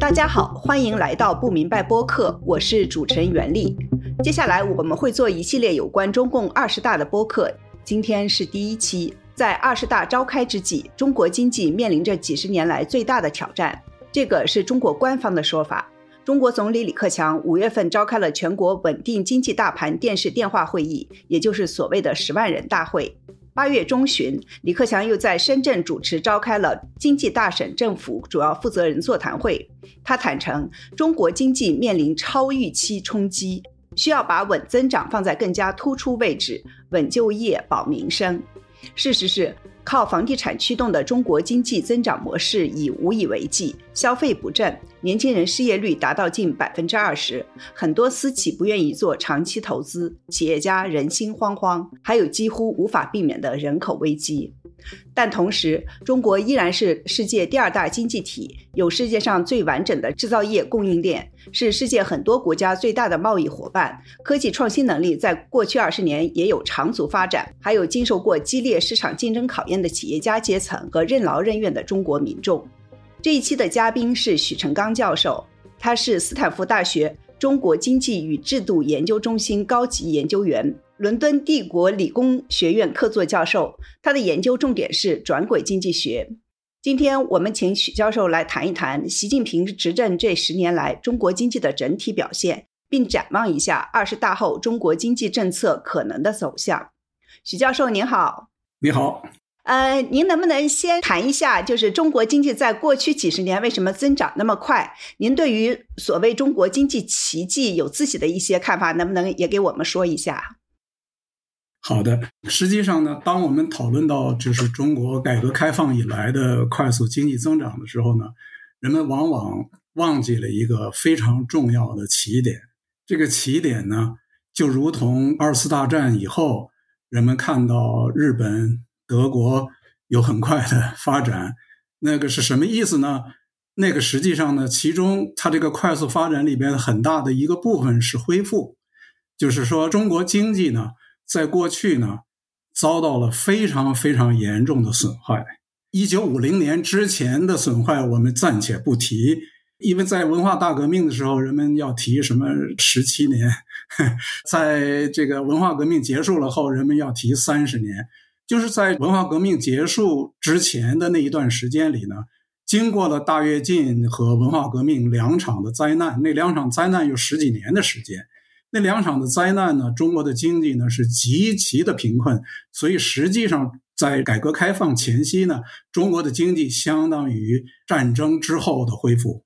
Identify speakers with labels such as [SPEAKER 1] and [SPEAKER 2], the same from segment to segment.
[SPEAKER 1] 大家好，欢迎来到不明白播客，我是主持人袁丽。接下来我们会做一系列有关中共二十大的播客，今天是第一期。在二十大召开之际，中国经济面临着几十年来最大的挑战，这个是中国官方的说法。中国总理李克强五月份召开了全国稳定经济大盘电视电话会议，也就是所谓的十万人大会。八月中旬，李克强又在深圳主持召开了经济大省政府主要负责人座谈会。他坦诚，中国经济面临超预期冲击，需要把稳增长放在更加突出位置，稳就业、保民生。事实是。靠房地产驱动的中国经济增长模式已无以为继，消费不振，年轻人失业率达到近百分之二十，很多私企不愿意做长期投资，企业家人心惶惶，还有几乎无法避免的人口危机。但同时，中国依然是世界第二大经济体，有世界上最完整的制造业供应链，是世界很多国家最大的贸易伙伴。科技创新能力在过去二十年也有长足发展，还有经受过激烈市场竞争考验的企业家阶层和任劳任怨的中国民众。这一期的嘉宾是许成刚教授，他是斯坦福大学中国经济与制度研究中心高级研究员。伦敦帝国理工学院客座教授，他的研究重点是转轨经济学。今天我们请许教授来谈一谈习近平执政这十年来中国经济的整体表现，并展望一下二十大后中国经济政策可能的走向。许教授您好，
[SPEAKER 2] 你好。
[SPEAKER 1] 呃，您能不能先谈一下，就是中国经济在过去几十年为什么增长那么快？您对于所谓中国经济奇迹有自己的一些看法，能不能也给我们说一下？
[SPEAKER 2] 好的，实际上呢，当我们讨论到就是中国改革开放以来的快速经济增长的时候呢，人们往往忘记了一个非常重要的起点。这个起点呢，就如同二次大战以后，人们看到日本、德国有很快的发展，那个是什么意思呢？那个实际上呢，其中它这个快速发展里边很大的一个部分是恢复，就是说中国经济呢。在过去呢，遭到了非常非常严重的损坏。一九五零年之前的损坏，我们暂且不提，因为在文化大革命的时候，人们要提什么十七年；在这个文化革命结束了后，人们要提三十年。就是在文化革命结束之前的那一段时间里呢，经过了大跃进和文化革命两场的灾难，那两场灾难有十几年的时间。那两场的灾难呢？中国的经济呢是极其的贫困，所以实际上在改革开放前夕呢，中国的经济相当于战争之后的恢复。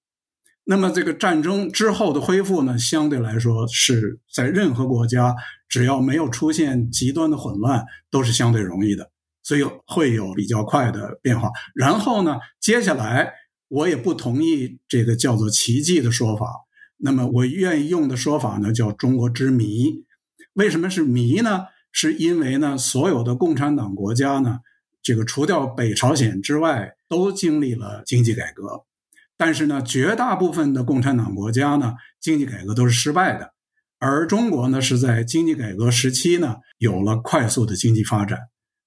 [SPEAKER 2] 那么这个战争之后的恢复呢，相对来说是在任何国家只要没有出现极端的混乱，都是相对容易的，所以会有比较快的变化。然后呢，接下来我也不同意这个叫做奇迹的说法。那么我愿意用的说法呢，叫中国之谜。为什么是谜呢？是因为呢，所有的共产党国家呢，这个除掉北朝鲜之外，都经历了经济改革。但是呢，绝大部分的共产党国家呢，经济改革都是失败的。而中国呢，是在经济改革时期呢，有了快速的经济发展。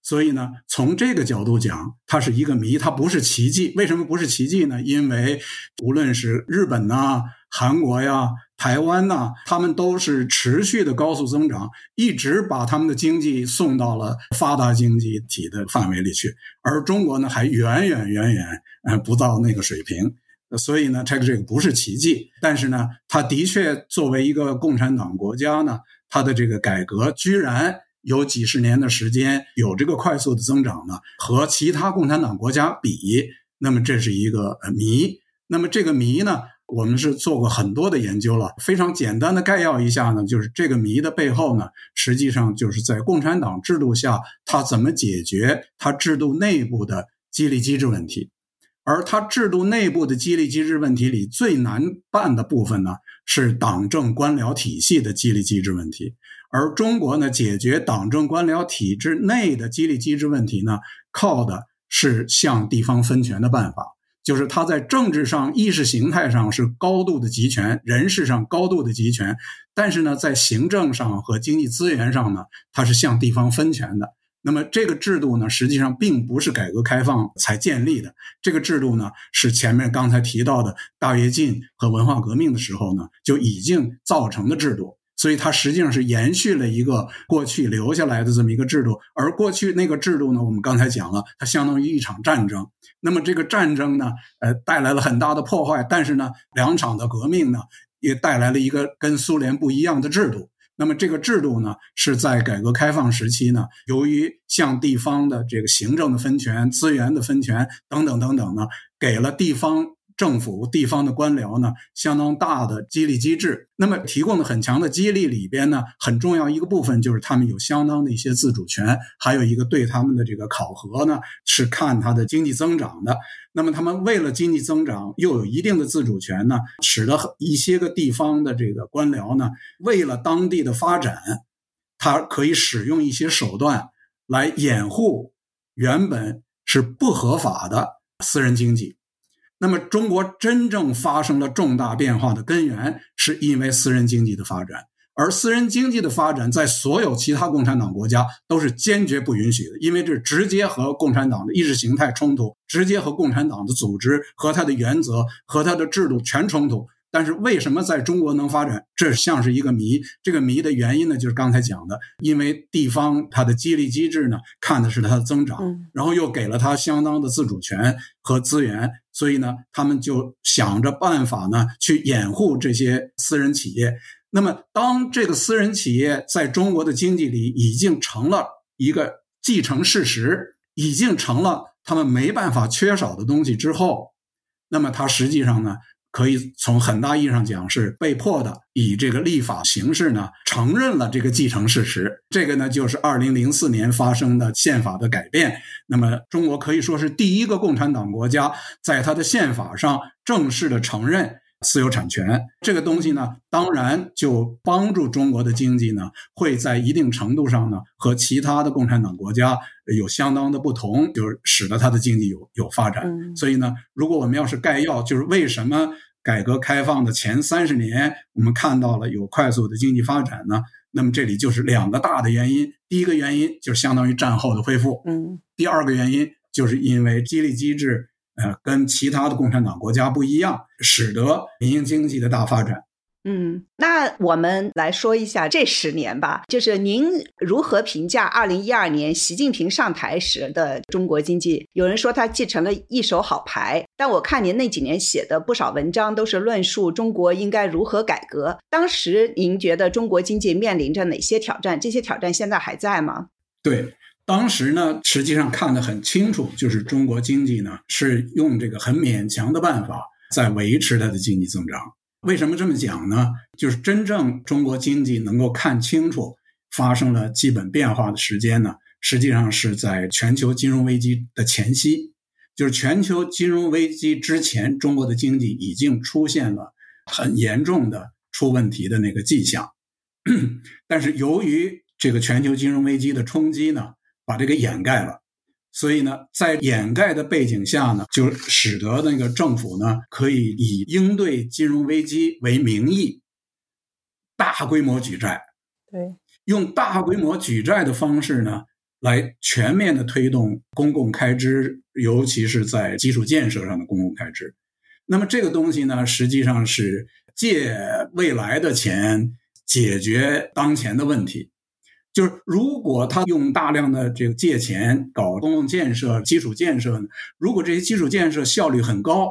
[SPEAKER 2] 所以呢，从这个角度讲，它是一个谜，它不是奇迹。为什么不是奇迹呢？因为无论是日本呐、韩国呀、台湾呐，他们都是持续的高速增长，一直把他们的经济送到了发达经济体的范围里去。而中国呢，还远远远远呃不到那个水平。所以呢，这个这个不是奇迹。但是呢，它的确作为一个共产党国家呢，它的这个改革居然。有几十年的时间有这个快速的增长呢，和其他共产党国家比，那么这是一个谜。那么这个谜呢，我们是做过很多的研究了。非常简单的概要一下呢，就是这个谜的背后呢，实际上就是在共产党制度下，它怎么解决它制度内部的激励机制问题。而它制度内部的激励机制问题里最难办的部分呢，是党政官僚体系的激励机制问题。而中国呢，解决党政官僚体制内的激励机制问题呢，靠的是向地方分权的办法，就是他在政治上、意识形态上是高度的集权，人事上高度的集权，但是呢，在行政上和经济资源上呢，它是向地方分权的。那么这个制度呢，实际上并不是改革开放才建立的。这个制度呢，是前面刚才提到的大跃进和文化革命的时候呢，就已经造成的制度。所以它实际上是延续了一个过去留下来的这么一个制度。而过去那个制度呢，我们刚才讲了，它相当于一场战争。那么这个战争呢，呃，带来了很大的破坏。但是呢，两场的革命呢，也带来了一个跟苏联不一样的制度。那么这个制度呢，是在改革开放时期呢，由于向地方的这个行政的分权、资源的分权等等等等呢，给了地方。政府、地方的官僚呢，相当大的激励机制。那么提供的很强的激励里边呢，很重要一个部分就是他们有相当的一些自主权，还有一个对他们的这个考核呢，是看他的经济增长的。那么他们为了经济增长，又有一定的自主权呢，使得一些个地方的这个官僚呢，为了当地的发展，他可以使用一些手段来掩护原本是不合法的私人经济。那么，中国真正发生了重大变化的根源，是因为私人经济的发展。而私人经济的发展，在所有其他共产党国家都是坚决不允许的，因为这直接和共产党的意识形态冲突，直接和共产党的组织和它的原则和它的制度全冲突。但是为什么在中国能发展？这像是一个谜。这个谜的原因呢，就是刚才讲的，因为地方它的激励机制呢，看的是它的增长，然后又给了它相当的自主权和资源，所以呢，他们就想着办法呢，去掩护这些私人企业。那么，当这个私人企业在中国的经济里已经成了一个既成事实，已经成了他们没办法缺少的东西之后，那么它实际上呢？可以从很大意义上讲是被迫的，以这个立法形式呢承认了这个继承事实。这个呢就是二零零四年发生的宪法的改变。那么中国可以说是第一个共产党国家，在它的宪法上正式的承认私有产权。这个东西呢，当然就帮助中国的经济呢会在一定程度上呢和其他的共产党国家有相当的不同，就是使得它的经济有有发展。所以呢，如果我们要是概要，就是为什么？改革开放的前三十年，我们看到了有快速的经济发展呢。那么这里就是两个大的原因：第一个原因就是相当于战后的恢复，
[SPEAKER 1] 嗯；
[SPEAKER 2] 第二个原因就是因为激励机制，呃，跟其他的共产党国家不一样，使得民营经济的大发展。
[SPEAKER 1] 嗯，那我们来说一下这十年吧，就是您如何评价二零一二年习近平上台时的中国经济？有人说他继承了一手好牌，但我看您那几年写的不少文章都是论述中国应该如何改革。当时您觉得中国经济面临着哪些挑战？这些挑战现在还在吗？
[SPEAKER 2] 对，当时呢，实际上看得很清楚，就是中国经济呢是用这个很勉强的办法在维持它的经济增长。为什么这么讲呢？就是真正中国经济能够看清楚发生了基本变化的时间呢，实际上是在全球金融危机的前夕。就是全球金融危机之前，中国的经济已经出现了很严重的出问题的那个迹象。但是由于这个全球金融危机的冲击呢，把这个掩盖了。所以呢，在掩盖的背景下呢，就使得那个政府呢，可以以应对金融危机为名义，大规模举债。
[SPEAKER 1] 对，
[SPEAKER 2] 用大规模举债的方式呢，来全面的推动公共开支，尤其是在基础建设上的公共开支。那么这个东西呢，实际上是借未来的钱解决当前的问题。就是如果他用大量的这个借钱搞公共建设、基础建设，如果这些基础建设效率很高，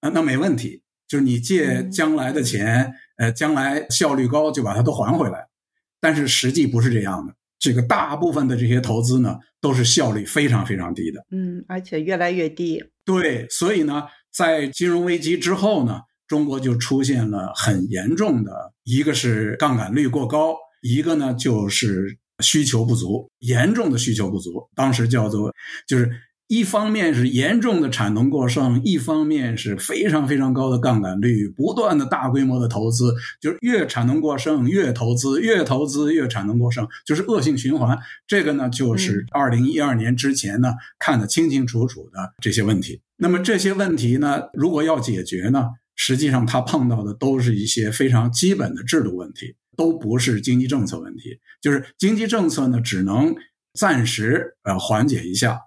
[SPEAKER 2] 啊，那没问题。就是你借将来的钱，呃，将来效率高就把它都还回来。但是实际不是这样的，这个大部分的这些投资呢，都是效率非常非常低的。
[SPEAKER 1] 嗯，而且越来越低。
[SPEAKER 2] 对，所以呢，在金融危机之后呢，中国就出现了很严重的，一个是杠杆率过高。一个呢，就是需求不足，严重的需求不足。当时叫做，就是一方面是严重的产能过剩，一方面是非常非常高的杠杆率，不断的大规模的投资，就是越产能过剩越投资，越投资越产能过剩，就是恶性循环。这个呢，就是二零一二年之前呢看得清清楚楚的这些问题。那么这些问题呢，如果要解决呢，实际上他碰到的都是一些非常基本的制度问题。都不是经济政策问题，就是经济政策呢，只能暂时呃缓解一下。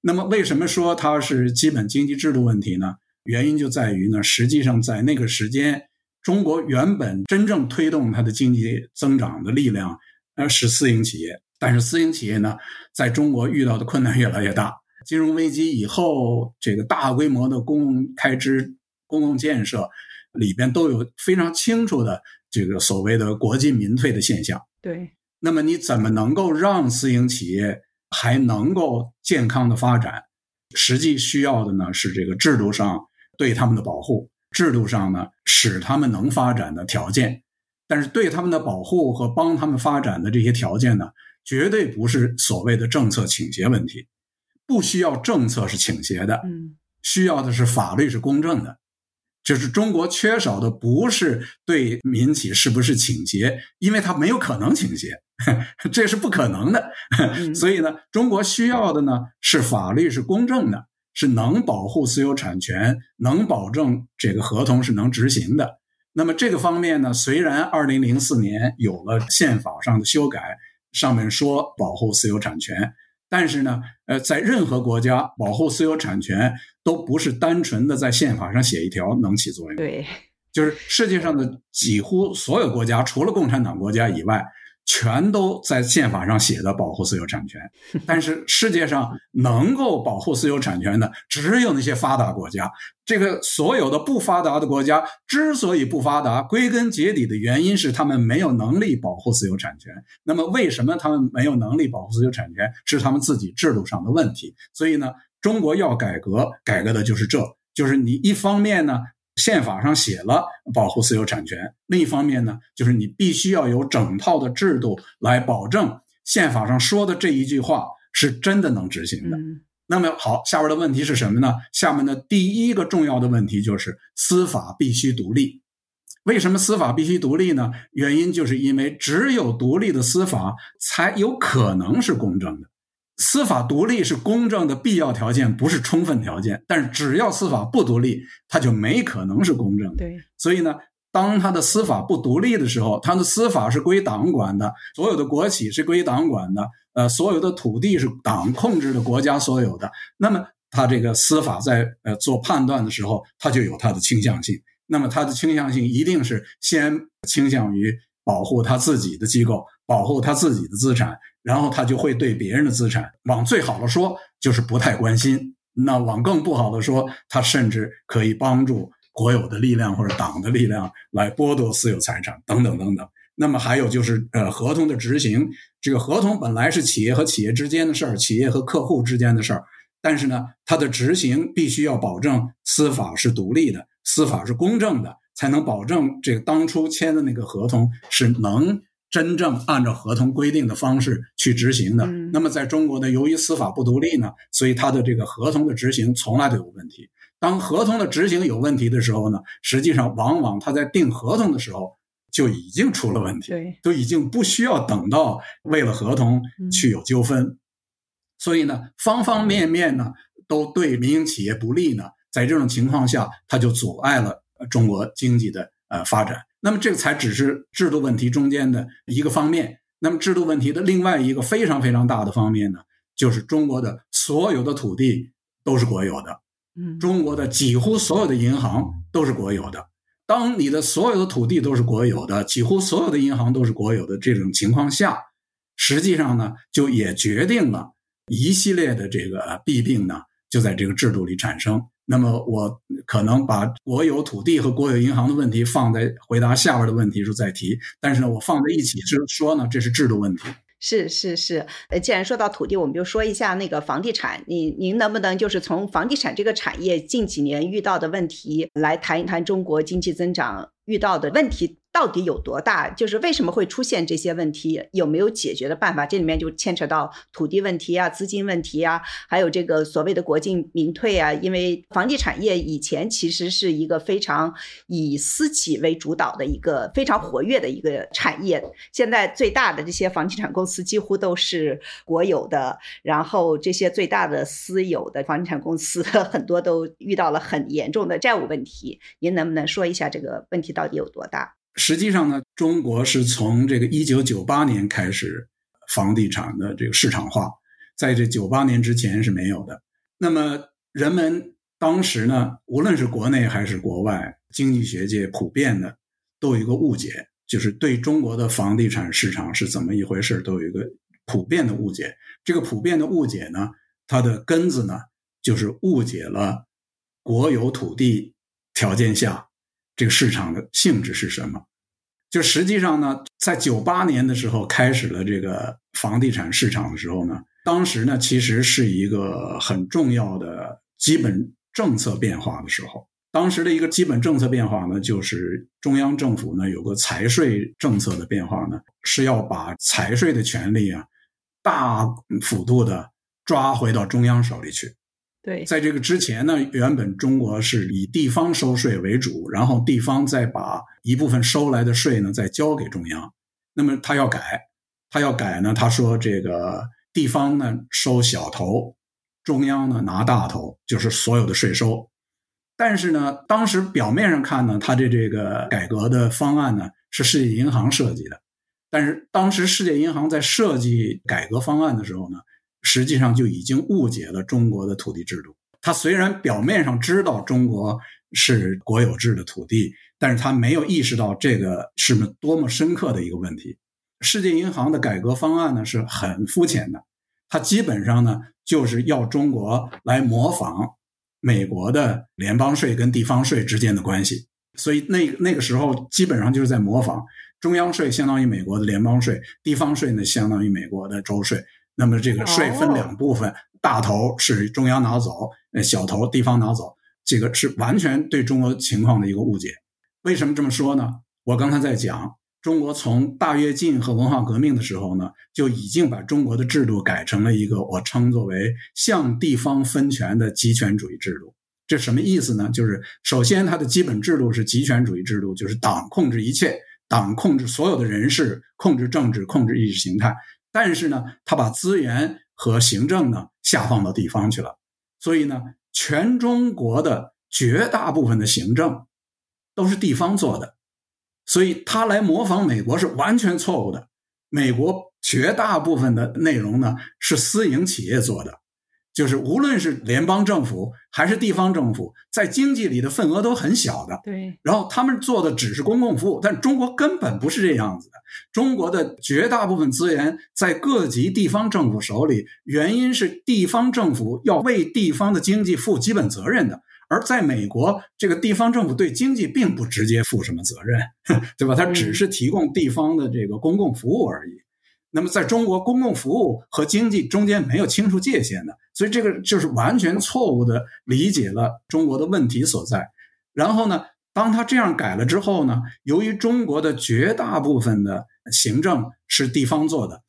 [SPEAKER 2] 那么为什么说它是基本经济制度问题呢？原因就在于呢，实际上在那个时间，中国原本真正推动它的经济增长的力量，呃，是私营企业。但是私营企业呢，在中国遇到的困难越来越大。金融危机以后，这个大规模的公共开支、公共建设里边都有非常清楚的这个所谓的国进民退的现象。
[SPEAKER 1] 对，
[SPEAKER 2] 那么你怎么能够让私营企业还能够健康的发展？实际需要的呢是这个制度上对他们的保护，制度上呢使他们能发展的条件。但是对他们的保护和帮他们发展的这些条件呢？绝对不是所谓的政策倾斜问题，不需要政策是倾斜的，
[SPEAKER 1] 嗯，
[SPEAKER 2] 需要的是法律是公正的。就是中国缺少的不是对民企是不是倾斜，因为它没有可能倾斜，这是不可能的。所以呢，中国需要的呢是法律是公正的，是能保护私有产权，能保证这个合同是能执行的。那么这个方面呢，虽然二零零四年有了宪法上的修改。上面说保护私有产权，但是呢，呃，在任何国家保护私有产权都不是单纯的在宪法上写一条能起作用。
[SPEAKER 1] 对，
[SPEAKER 2] 就是世界上的几乎所有国家，除了共产党国家以外。全都在宪法上写的保护私有产权，但是世界上能够保护私有产权的只有那些发达国家。这个所有的不发达的国家之所以不发达，归根结底的原因是他们没有能力保护私有产权。那么为什么他们没有能力保护私有产权？是他们自己制度上的问题。所以呢，中国要改革，改革的就是这，就是你一方面呢。宪法上写了保护私有产权，另一方面呢，就是你必须要有整套的制度来保证宪法上说的这一句话是真的能执行的。那么好，下边的问题是什么呢？下面的第一个重要的问题就是司法必须独立。为什么司法必须独立呢？原因就是因为只有独立的司法才有可能是公正的。司法独立是公正的必要条件，不是充分条件。但是只要司法不独立，它就没可能是公正的。
[SPEAKER 1] 对，
[SPEAKER 2] 所以呢，当他的司法不独立的时候，他的司法是归党管的，所有的国企是归党管的，呃，所有的土地是党控制的，国家所有的。那么他这个司法在呃做判断的时候，他就有他的倾向性。那么他的倾向性一定是先倾向于保护他自己的机构，保护他自己的资产。然后他就会对别人的资产，往最好的说就是不太关心；那往更不好的说，他甚至可以帮助国有的力量或者党的力量来剥夺私有财产等等等等。那么还有就是呃合同的执行，这个合同本来是企业和企业之间的事儿，企业和客户之间的事儿，但是呢，它的执行必须要保证司法是独立的，司法是公正的，才能保证这个当初签的那个合同是能。真正按照合同规定的方式去执行的，那么在中国呢，由于司法不独立呢，所以它的这个合同的执行从来都有问题。当合同的执行有问题的时候呢，实际上往往他在订合同的时候就已经出了问题，都已经不需要等到为了合同去有纠纷。所以呢，方方面面呢都对民营企业不利呢，在这种情况下，它就阻碍了中国经济的呃发展。那么这个才只是制度问题中间的一个方面。那么制度问题的另外一个非常非常大的方面呢，就是中国的所有的土地都是国有的，
[SPEAKER 1] 嗯，
[SPEAKER 2] 中国的几乎所有的银行都是国有的。当你的所有的土地都是国有的，几乎所有的银行都是国有的这种情况下，实际上呢，就也决定了一系列的这个弊病呢，就在这个制度里产生。那么我可能把国有土地和国有银行的问题放在回答下边的问题时候再提，但是呢，我放在一起是说呢，这是制度问题。
[SPEAKER 1] 是是是，呃，既然说到土地，我们就说一下那个房地产。您您能不能就是从房地产这个产业近几年遇到的问题来谈一谈中国经济增长遇到的问题？到底有多大？就是为什么会出现这些问题？有没有解决的办法？这里面就牵扯到土地问题啊、资金问题啊，还有这个所谓的国进民退啊。因为房地产业以前其实是一个非常以私企为主导的一个非常活跃的一个产业。现在最大的这些房地产公司几乎都是国有的，然后这些最大的私有的房地产公司 很多都遇到了很严重的债务问题。您能不能说一下这个问题到底有多大？
[SPEAKER 2] 实际上呢，中国是从这个一九九八年开始房地产的这个市场化，在这九八年之前是没有的。那么人们当时呢，无论是国内还是国外，经济学界普遍的都有一个误解，就是对中国的房地产市场是怎么一回事，都有一个普遍的误解。这个普遍的误解呢，它的根子呢，就是误解了国有土地条件下这个市场的性质是什么。就实际上呢，在九八年的时候开始了这个房地产市场的时候呢，当时呢其实是一个很重要的基本政策变化的时候。当时的一个基本政策变化呢，就是中央政府呢有个财税政策的变化呢，是要把财税的权利啊大幅度的抓回到中央手里去。
[SPEAKER 1] 对，
[SPEAKER 2] 在这个之前呢，原本中国是以地方收税为主，然后地方再把一部分收来的税呢再交给中央。那么他要改，他要改呢，他说这个地方呢收小头，中央呢拿大头，就是所有的税收。但是呢，当时表面上看呢，他的这个改革的方案呢是世界银行设计的，但是当时世界银行在设计改革方案的时候呢。实际上就已经误解了中国的土地制度。他虽然表面上知道中国是国有制的土地，但是他没有意识到这个是多么深刻的一个问题。世界银行的改革方案呢是很肤浅的，它基本上呢就是要中国来模仿美国的联邦税跟地方税之间的关系。所以那那个时候基本上就是在模仿中央税相当于美国的联邦税，地方税呢相当于美国的州税。那么这个税分两部分，大头是中央拿走，呃，小头地方拿走，这个是完全对中国情况的一个误解。为什么这么说呢？我刚才在讲，中国从大跃进和文化革命的时候呢，就已经把中国的制度改成了一个我称作为向地方分权的集权主义制度。这什么意思呢？就是首先它的基本制度是集权主义制度，就是党控制一切，党控制所有的人事，控制政治，控制意识形态。但是呢，他把资源和行政呢下放到地方去了，所以呢，全中国的绝大部分的行政都是地方做的，所以他来模仿美国是完全错误的。美国绝大部分的内容呢是私营企业做的。就是无论是联邦政府还是地方政府，在经济里的份额都很小的。
[SPEAKER 1] 对，
[SPEAKER 2] 然后他们做的只是公共服务，但中国根本不是这样子的。中国的绝大部分资源在各级地方政府手里，原因是地方政府要为地方的经济负基本责任的。而在美国，这个地方政府对经济并不直接负什么责任，对吧？它只是提供地方的这个公共服务而已。那么，在中国，公共服务和经济中间没有清楚界限的，所以这个就是完全错误的理解了中国的问题所在。然后呢，当他这样改了之后呢，由于中国的绝大部分的行政是地方做的，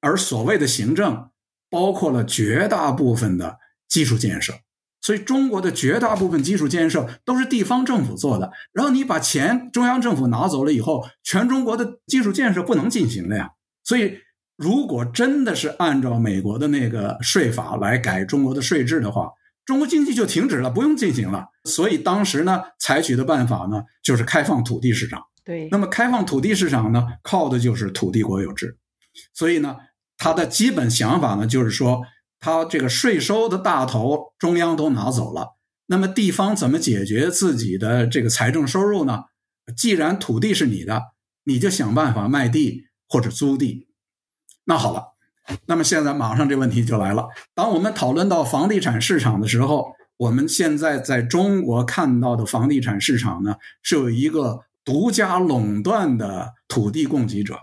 [SPEAKER 2] 而所谓的行政包括了绝大部分的基础建设，所以中国的绝大部分基础建设都是地方政府做的。然后你把钱中央政府拿走了以后，全中国的基础建设不能进行了呀。所以，如果真的是按照美国的那个税法来改中国的税制的话，中国经济就停止了，不用进行了。所以当时呢，采取的办法呢，就是开放土地市场。
[SPEAKER 1] 对，
[SPEAKER 2] 那么开放土地市场呢，靠的就是土地国有制。所以呢，他的基本想法呢，就是说，他这个税收的大头中央都拿走了，那么地方怎么解决自己的这个财政收入呢？既然土地是你的，你就想办法卖地。或者租地，那好了，那么现在马上这问题就来了。当我们讨论到房地产市场的时候，我们现在在中国看到的房地产市场呢，是有一个独家垄断的土地供给者，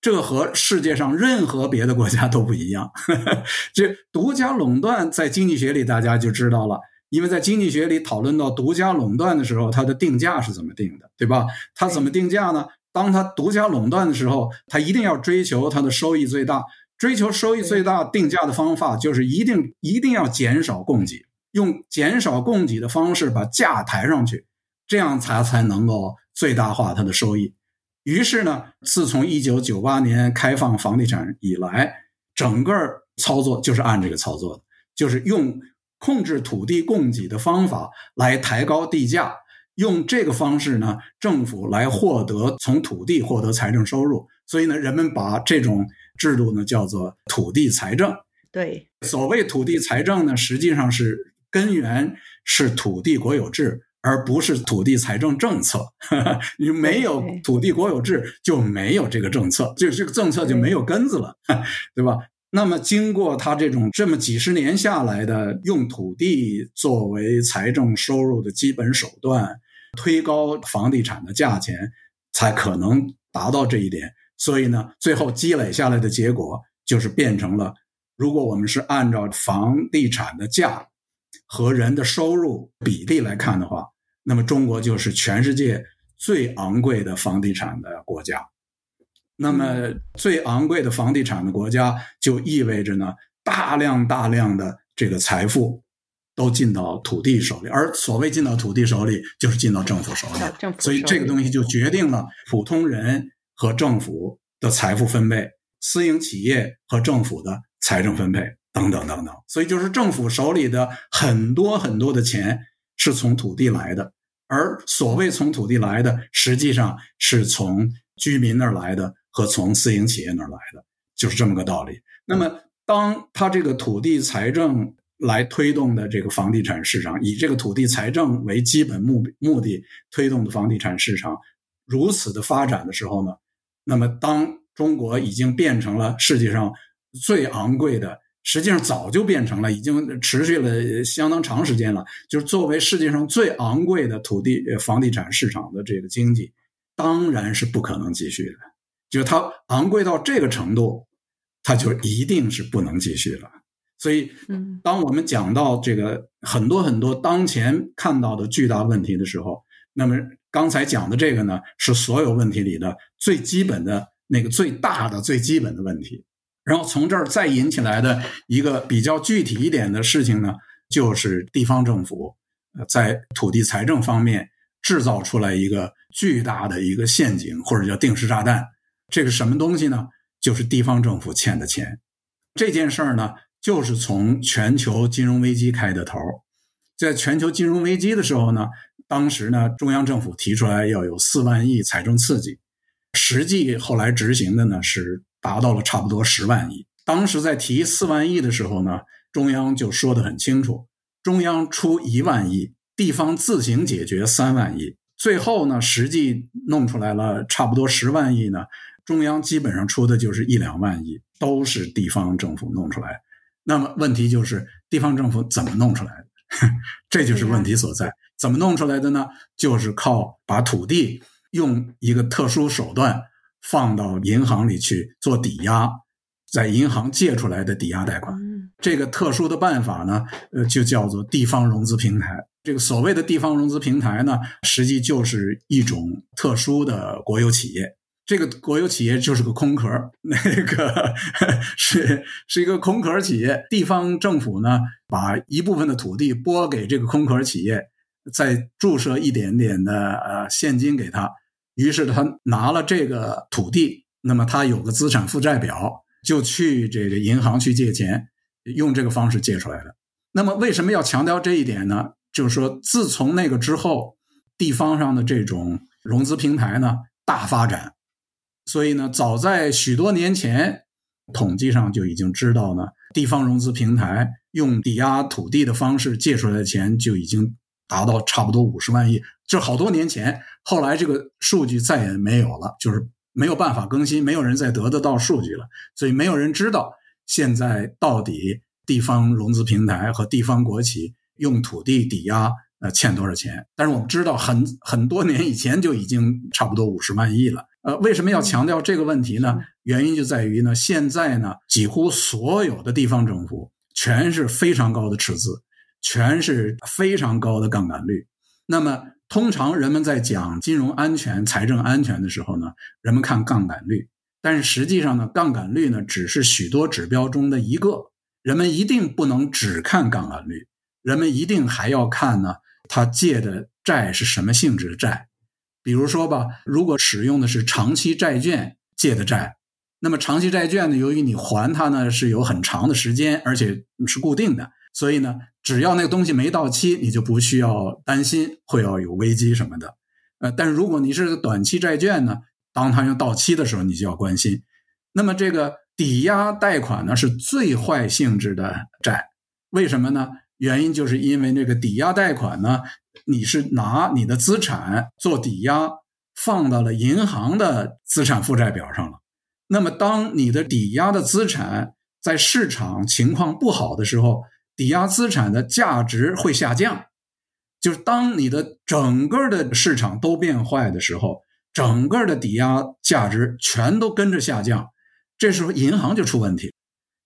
[SPEAKER 2] 这和世界上任何别的国家都不一样。这独家垄断在经济学里大家就知道了，因为在经济学里讨论到独家垄断的时候，它的定价是怎么定的，对吧？它怎么定价呢？当他独家垄断的时候，他一定要追求他的收益最大。追求收益最大，定价的方法就是一定一定要减少供给，用减少供给的方式把价抬上去，这样才才能够最大化它的收益。于是呢，自从一九九八年开放房地产以来，整个操作就是按这个操作的，就是用控制土地供给的方法来抬高地价。用这个方式呢，政府来获得从土地获得财政收入，所以呢，人们把这种制度呢叫做土地财政。
[SPEAKER 1] 对，
[SPEAKER 2] 所谓土地财政呢，实际上是根源是土地国有制，而不是土地财政政策。你没有土地国有制，就没有这个政策，就这个政策就没有根子了，对吧？那么，经过他这种这么几十年下来的用土地作为财政收入的基本手段。推高房地产的价钱，才可能达到这一点。所以呢，最后积累下来的结果就是变成了：如果我们是按照房地产的价和人的收入比例来看的话，那么中国就是全世界最昂贵的房地产的国家。那么最昂贵的房地产的国家，就意味着呢，大量大量的这个财富。都进到土地手里，而所谓进到土地手里，就是进到政府手里。所以这个东西就决定了普通人和政府的财富分配，私营企业和政府的财政分配等等等等。所以就是政府手里的很多很多的钱是从土地来的，而所谓从土地来的，实际上是从居民那儿来的和从私营企业那儿来的，就是这么个道理。那么，当他这个土地财政。来推动的这个房地产市场，以这个土地财政为基本目目的推动的房地产市场如此的发展的时候呢，那么当中国已经变成了世界上最昂贵的，实际上早就变成了，已经持续了相当长时间了，就是作为世界上最昂贵的土地房地产市场的这个经济，当然是不可能继续的，就是它昂贵到这个程度，它就一定是不能继续了。所以，当我们讲到这个很多很多当前看到的巨大问题的时候，那么刚才讲的这个呢，是所有问题里的最基本的那个最大的最基本的问题。然后从这儿再引起来的一个比较具体一点的事情呢，就是地方政府在土地财政方面制造出来一个巨大的一个陷阱，或者叫定时炸弹。这个什么东西呢？就是地方政府欠的钱。这件事儿呢。就是从全球金融危机开的头，在全球金融危机的时候呢，当时呢中央政府提出来要有四万亿财政刺激，实际后来执行的呢是达到了差不多十万亿。当时在提四万亿的时候呢，中央就说的很清楚，中央出一万亿，地方自行解决三万亿。最后呢，实际弄出来了差不多十万亿呢，中央基本上出的就是一两万亿，都是地方政府弄出来。那么问题就是地方政府怎么弄出来的？这就是问题所在。怎么弄出来的呢？就是靠把土地用一个特殊手段放到银行里去做抵押，在银行借出来的抵押贷款。这个特殊的办法呢，呃，就叫做地方融资平台。这个所谓的地方融资平台呢，实际就是一种特殊的国有企业。这个国有企业就是个空壳，那个是是一个空壳企业。地方政府呢，把一部分的土地拨给这个空壳企业，再注射一点点的呃现金给他，于是他拿了这个土地，那么他有个资产负债表，就去这个银行去借钱，用这个方式借出来的。那么为什么要强调这一点呢？就是说，自从那个之后，地方上的这种融资平台呢大发展。所以呢，早在许多年前，统计上就已经知道呢，地方融资平台用抵押土地的方式借出来的钱就已经达到差不多五十万亿。就好多年前，后来这个数据再也没有了，就是没有办法更新，没有人再得得到数据了，所以没有人知道现在到底地方融资平台和地方国企用土地抵押呃欠多少钱。但是我们知道，很很多年以前就已经差不多五十万亿了。呃，为什么要强调这个问题呢？原因就在于呢，现在呢，几乎所有的地方政府全是非常高的赤字，全是非常高的杠杆率。那么，通常人们在讲金融安全、财政安全的时候呢，人们看杠杆率，但是实际上呢，杠杆率呢只是许多指标中的一个。人们一定不能只看杠杆率，人们一定还要看呢，他借的债是什么性质的债。比如说吧，如果使用的是长期债券借的债，那么长期债券呢，由于你还它呢是有很长的时间，而且是固定的，所以呢，只要那个东西没到期，你就不需要担心会要有危机什么的。呃，但是如果你是短期债券呢，当它要到期的时候，你就要关心。那么这个抵押贷款呢，是最坏性质的债，为什么呢？原因就是因为那个抵押贷款呢，你是拿你的资产做抵押，放到了银行的资产负债表上了。那么，当你的抵押的资产在市场情况不好的时候，抵押资产的价值会下降。就是当你的整个的市场都变坏的时候，整个的抵押价值全都跟着下降，这时候银行就出问题。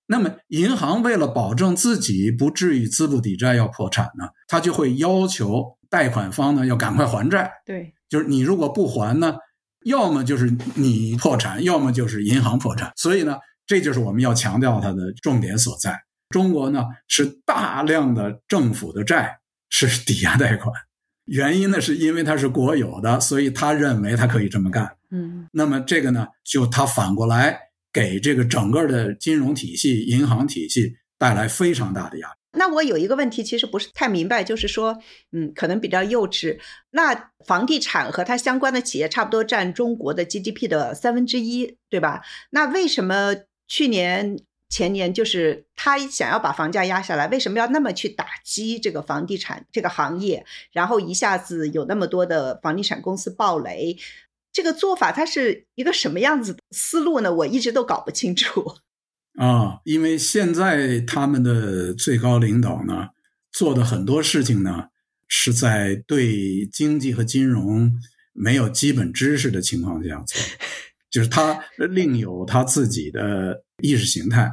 [SPEAKER 2] 那么，银行为了保证自己不至于资不抵债要破产呢，他就会要求贷款方呢要赶快还债。
[SPEAKER 1] 对，
[SPEAKER 2] 就是你如果不还呢，要么就是你破产，要么就是银行破产。所以呢，这就是我们要强调它的重点所在。中国呢是大量的政府的债是抵押贷款，原因呢是因为它是国有的，所以他认为他可以这么干。
[SPEAKER 1] 嗯，
[SPEAKER 2] 那么这个呢，就他反过来。给这个整个的金融体系、银行体系带来非常大的压力。
[SPEAKER 1] 那我有一个问题，其实不是太明白，就是说，嗯，可能比较幼稚。那房地产和它相关的企业差不多占中国的 GDP 的三分之一，对吧？那为什么去年、前年就是他想要把房价压下来？为什么要那么去打击这个房地产这个行业？然后一下子有那么多的房地产公司暴雷？这个做法它是一个什么样子的思路呢？我一直都搞不清楚。
[SPEAKER 2] 啊，因为现在他们的最高领导呢做的很多事情呢是在对经济和金融没有基本知识的情况下做，就是他另有他自己的意识形态。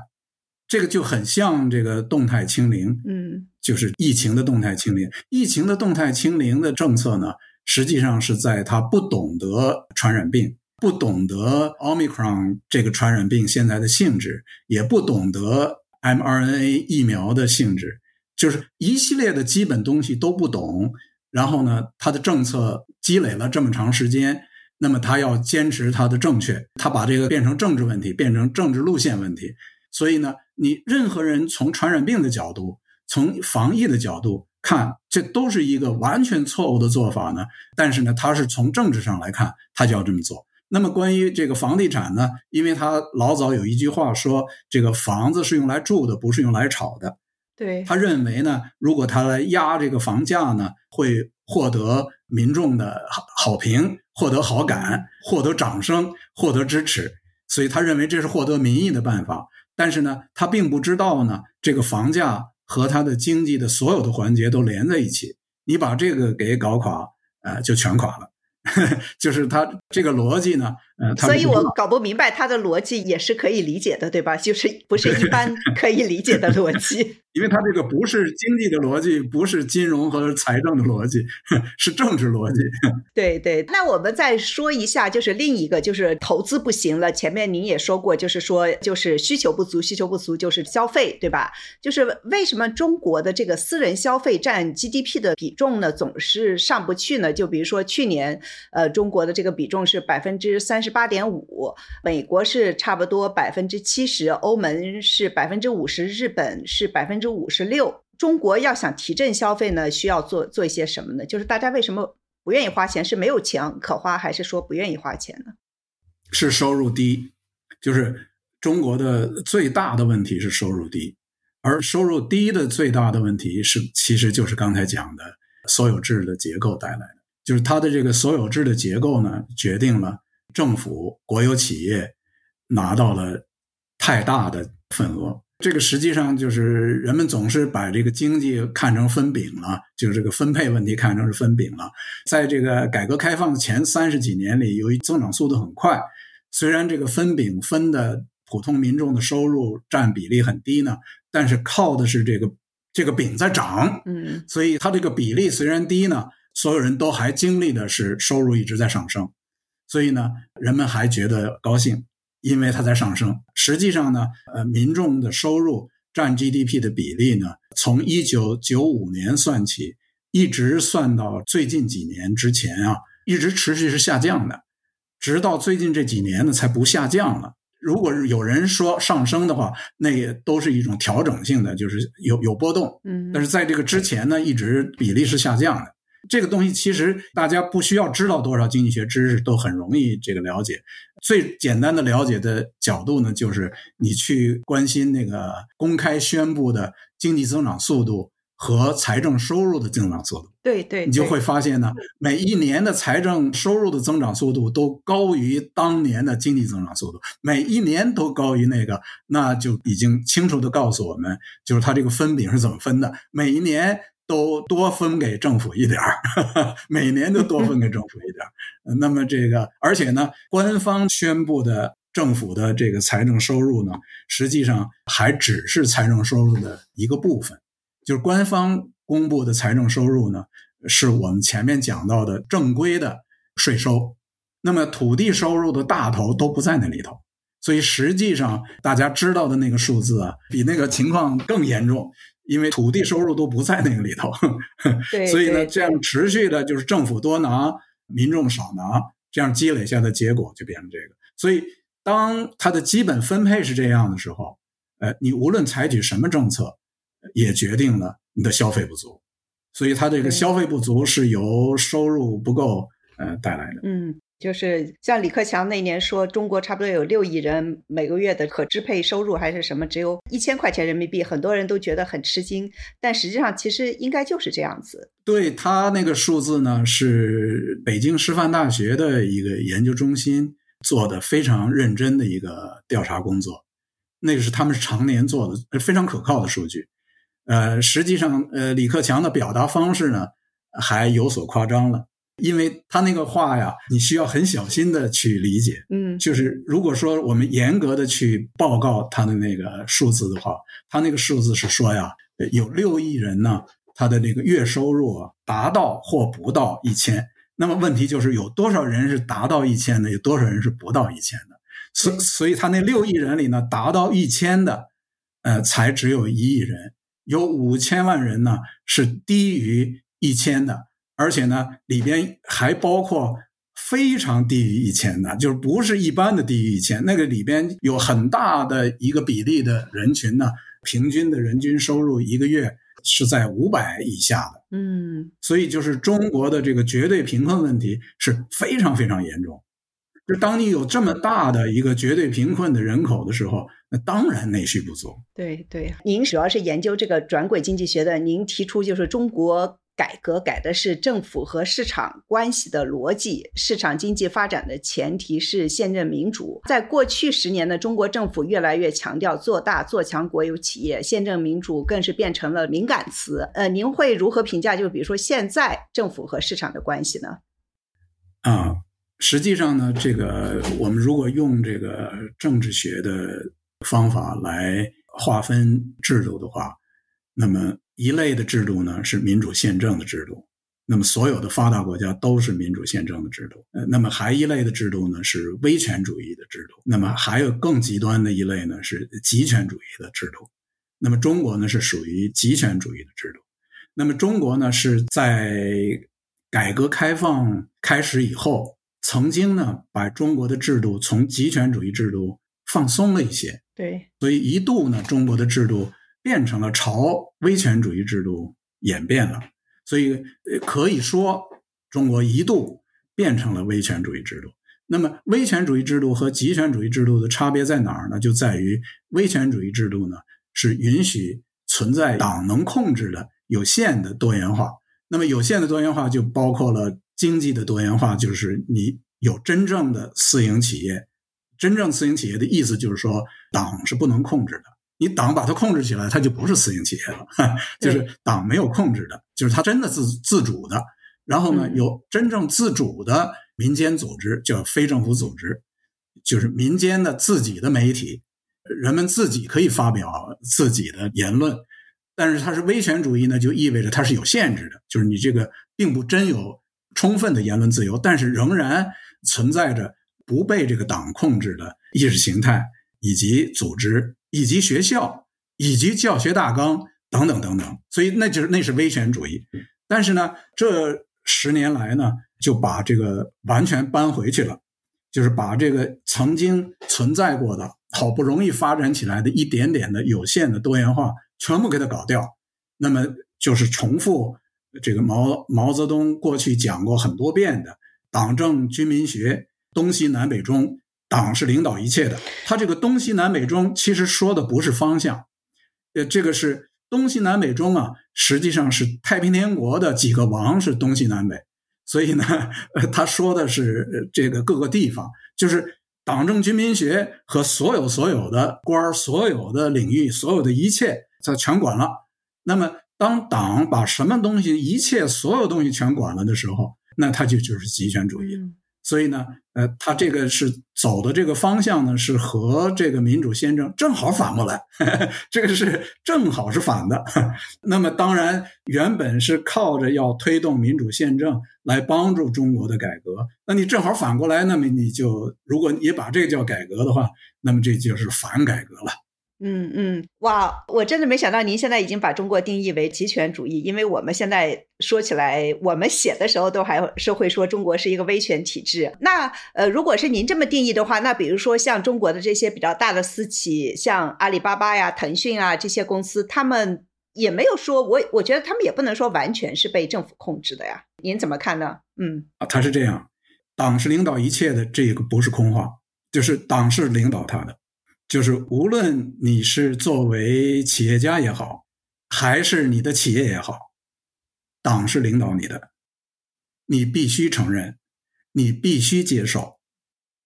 [SPEAKER 2] 这个就很像这个动态清零，
[SPEAKER 1] 嗯，
[SPEAKER 2] 就是疫情的动态清零。疫情的动态清零的政策呢？实际上是在他不懂得传染病，不懂得奥密克戎这个传染病现在的性质，也不懂得 mRNA 疫苗的性质，就是一系列的基本东西都不懂。然后呢，他的政策积累了这么长时间，那么他要坚持他的正确，他把这个变成政治问题，变成政治路线问题。所以呢，你任何人从传染病的角度，从防疫的角度。看，这都是一个完全错误的做法呢。但是呢，他是从政治上来看，他就要这么做。那么关于这个房地产呢，因为他老早有一句话说，这个房子是用来住的，不是用来炒的。
[SPEAKER 1] 对
[SPEAKER 2] 他认为呢，如果他来压这个房价呢，会获得民众的好好评，获得好感，获得掌声，获得支持。所以他认为这是获得民意的办法。但是呢，他并不知道呢，这个房价。和它的经济的所有的环节都连在一起，你把这个给搞垮，啊，就全垮了。就是他这个逻辑呢，呃，
[SPEAKER 1] 所以我搞不明白他的逻辑也是可以理解的，对吧？就是不是一般可以理解的逻辑。
[SPEAKER 2] 因为他这个不是经济的逻辑，不是金融和财政的逻辑，是政治逻辑。
[SPEAKER 1] 对对，那我们再说一下，就是另一个，就是投资不行了。前面您也说过，就是说，就是需求不足，需求不足就是消费，对吧？就是为什么中国的这个私人消费占 GDP 的比重呢，总是上不去呢？就比如说去年，呃，中国的这个比重是百分之三十八点五，美国是差不多百分之七十，欧盟是百分之五十，日本是百分之。五十六，中国要想提振消费呢，需要做做一些什么呢？就是大家为什么不愿意花钱？是没有钱可花，还是说不愿意花钱呢？
[SPEAKER 2] 是收入低，就是中国的最大的问题是收入低，而收入低的最大的问题是，其实就是刚才讲的所有制的结构带来的，就是它的这个所有制的结构呢，决定了政府国有企业拿到了太大的份额。这个实际上就是人们总是把这个经济看成分饼了，就是这个分配问题看成是分饼了。在这个改革开放前三十几年里，由于增长速度很快，虽然这个分饼分的普通民众的收入占比例很低呢，但是靠的是这个这个饼在涨，
[SPEAKER 1] 嗯，
[SPEAKER 2] 所以它这个比例虽然低呢，所有人都还经历的是收入一直在上升，所以呢，人们还觉得高兴。因为它在上升，实际上呢，呃，民众的收入占 GDP 的比例呢，从一九九五年算起，一直算到最近几年之前啊，一直持续是下降的，直到最近这几年呢，才不下降了。如果有人说上升的话，那也都是一种调整性的，就是有有波动。
[SPEAKER 1] 嗯，
[SPEAKER 2] 但是在这个之前呢，一直比例是下降的。这个东西其实大家不需要知道多少经济学知识，都很容易这个了解。最简单的了解的角度呢，就是你去关心那个公开宣布的经济增长速度和财政收入的增长速度。
[SPEAKER 1] 对对，
[SPEAKER 2] 你就会发现呢，每一年的财政收入的增长速度都高于当年的经济增长速度，每一年都高于那个，那就已经清楚的告诉我们，就是它这个分饼是怎么分的，每一年。都多分给政府一点儿，每年都多分给政府一点儿。那么这个，而且呢，官方宣布的政府的这个财政收入呢，实际上还只是财政收入的一个部分。就是官方公布的财政收入呢，是我们前面讲到的正规的税收。那么土地收入的大头都不在那里头，所以实际上大家知道的那个数字啊，比那个情况更严重。因为土地收入都不在那个里头，所以呢，这样持续的就是政府多拿，民众少拿，这样积累下的结果就变成这个。所以，当它的基本分配是这样的时候，呃，你无论采取什么政策，也决定了你的消费不足。所以，它这个消费不足是由收入不够呃带来的。
[SPEAKER 1] 嗯。就是像李克强那年说，中国差不多有六亿人每个月的可支配收入还是什么，只有一千块钱人民币，很多人都觉得很吃惊。但实际上，其实应该就是这样子。
[SPEAKER 2] 对他那个数字呢，是北京师范大学的一个研究中心做的非常认真的一个调查工作，那个是他们常年做的，非常可靠的数据。呃，实际上，呃，李克强的表达方式呢，还有所夸张了。因为他那个话呀，你需要很小心的去理解。
[SPEAKER 1] 嗯，
[SPEAKER 2] 就是如果说我们严格的去报告他的那个数字的话，他那个数字是说呀，有六亿人呢，他的那个月收入达到或不到一千。那么问题就是有多少人是达到一千的，有多少人是不到一千的？所所以，他那六亿人里呢，达到一千的，呃，才只有一亿人，有五千万人呢是低于一千的。而且呢，里边还包括非常低于一千的，就是不是一般的低于一千，那个里边有很大的一个比例的人群呢，平均的人均收入一个月是在五百以下的。
[SPEAKER 1] 嗯，
[SPEAKER 2] 所以就是中国的这个绝对贫困问题是非常非常严重。就当你有这么大的一个绝对贫困的人口的时候，那当然内需不足。
[SPEAKER 1] 对对，您主要是研究这个转轨经济学的，您提出就是中国。改革改的是政府和市场关系的逻辑，市场经济发展的前提是宪政民主。在过去十年呢，中国政府越来越强调做大做强国有企业，宪政民主更是变成了敏感词。呃，您会如何评价？就比如说现在政府和市场的关系呢？
[SPEAKER 2] 啊，实际上呢，这个我们如果用这个政治学的方法来划分制度的话，那么。一类的制度呢是民主宪政的制度，那么所有的发达国家都是民主宪政的制度。呃，那么还一类的制度呢是威权主义的制度，那么还有更极端的一类呢是极权主义的制度。那么中国呢是属于极权主义的制度。那么中国呢是在改革开放开始以后，曾经呢把中国的制度从极权主义制度放松了一些。
[SPEAKER 1] 对，
[SPEAKER 2] 所以一度呢中国的制度。变成了朝威权主义制度演变了，所以可以说中国一度变成了威权主义制度。那么，威权主义制度和集权主义制度的差别在哪儿呢？就在于威权主义制度呢是允许存在党能控制的有限的多元化。那么，有限的多元化就包括了经济的多元化，就是你有真正的私营企业。真正私营企业的意思就是说，党是不能控制的。你党把它控制起来，它就不是私营企业了，就是党没有控制的，就是它真的自自主的。然后呢，有真正自主的民间组织，叫非政府组织，就是民间的自己的媒体，人们自己可以发表自己的言论。但是它是威权主义呢，就意味着它是有限制的，就是你这个并不真有充分的言论自由，但是仍然存在着不被这个党控制的意识形态以及组织。以及学校，以及教学大纲等等等等，所以那就是那是威权主义。但是呢，这十年来呢，就把这个完全搬回去了。就是把这个曾经存在过的好不容易发展起来的一点点的有限的多元化全部给它搞掉，那么就是重复这个毛毛泽东过去讲过很多遍的党政军民学东西南北中，党是领导一切的。他这个东西南北中其实说的不是方向，呃，这个是东西南北中啊，实际上是太平天国的几个王是东西南北。所以呢，他说的是这个各个地方，就是党政军民学和所有所有的官儿、所有的领域、所有的一切，他全管了。那么，当党把什么东西、一切所有东西全管了的时候，那他就就是极权主义了。所以呢，呃，他这个是走的这个方向呢，是和这个民主宪政正好反过来，这个是正好是反的。那么当然，原本是靠着要推动民主宪政来帮助中国的改革，那你正好反过来，那么你就如果你把这个叫改革的话，那么这就是反改革了。
[SPEAKER 1] 嗯嗯，哇！我真的没想到您现在已经把中国定义为极权主义，因为我们现在说起来，我们写的时候都还是会说中国是一个威权体制。那呃，如果是您这么定义的话，那比如说像中国的这些比较大的私企，像阿里巴巴呀、腾讯啊这些公司，他们也没有说，我我觉得他们也不能说完全是被政府控制的呀。您怎么看呢？嗯，
[SPEAKER 2] 啊，他是这样，党是领导一切的，这个不是空话，就是党是领导他的。就是无论你是作为企业家也好，还是你的企业也好，党是领导你的，你必须承认，你必须接受。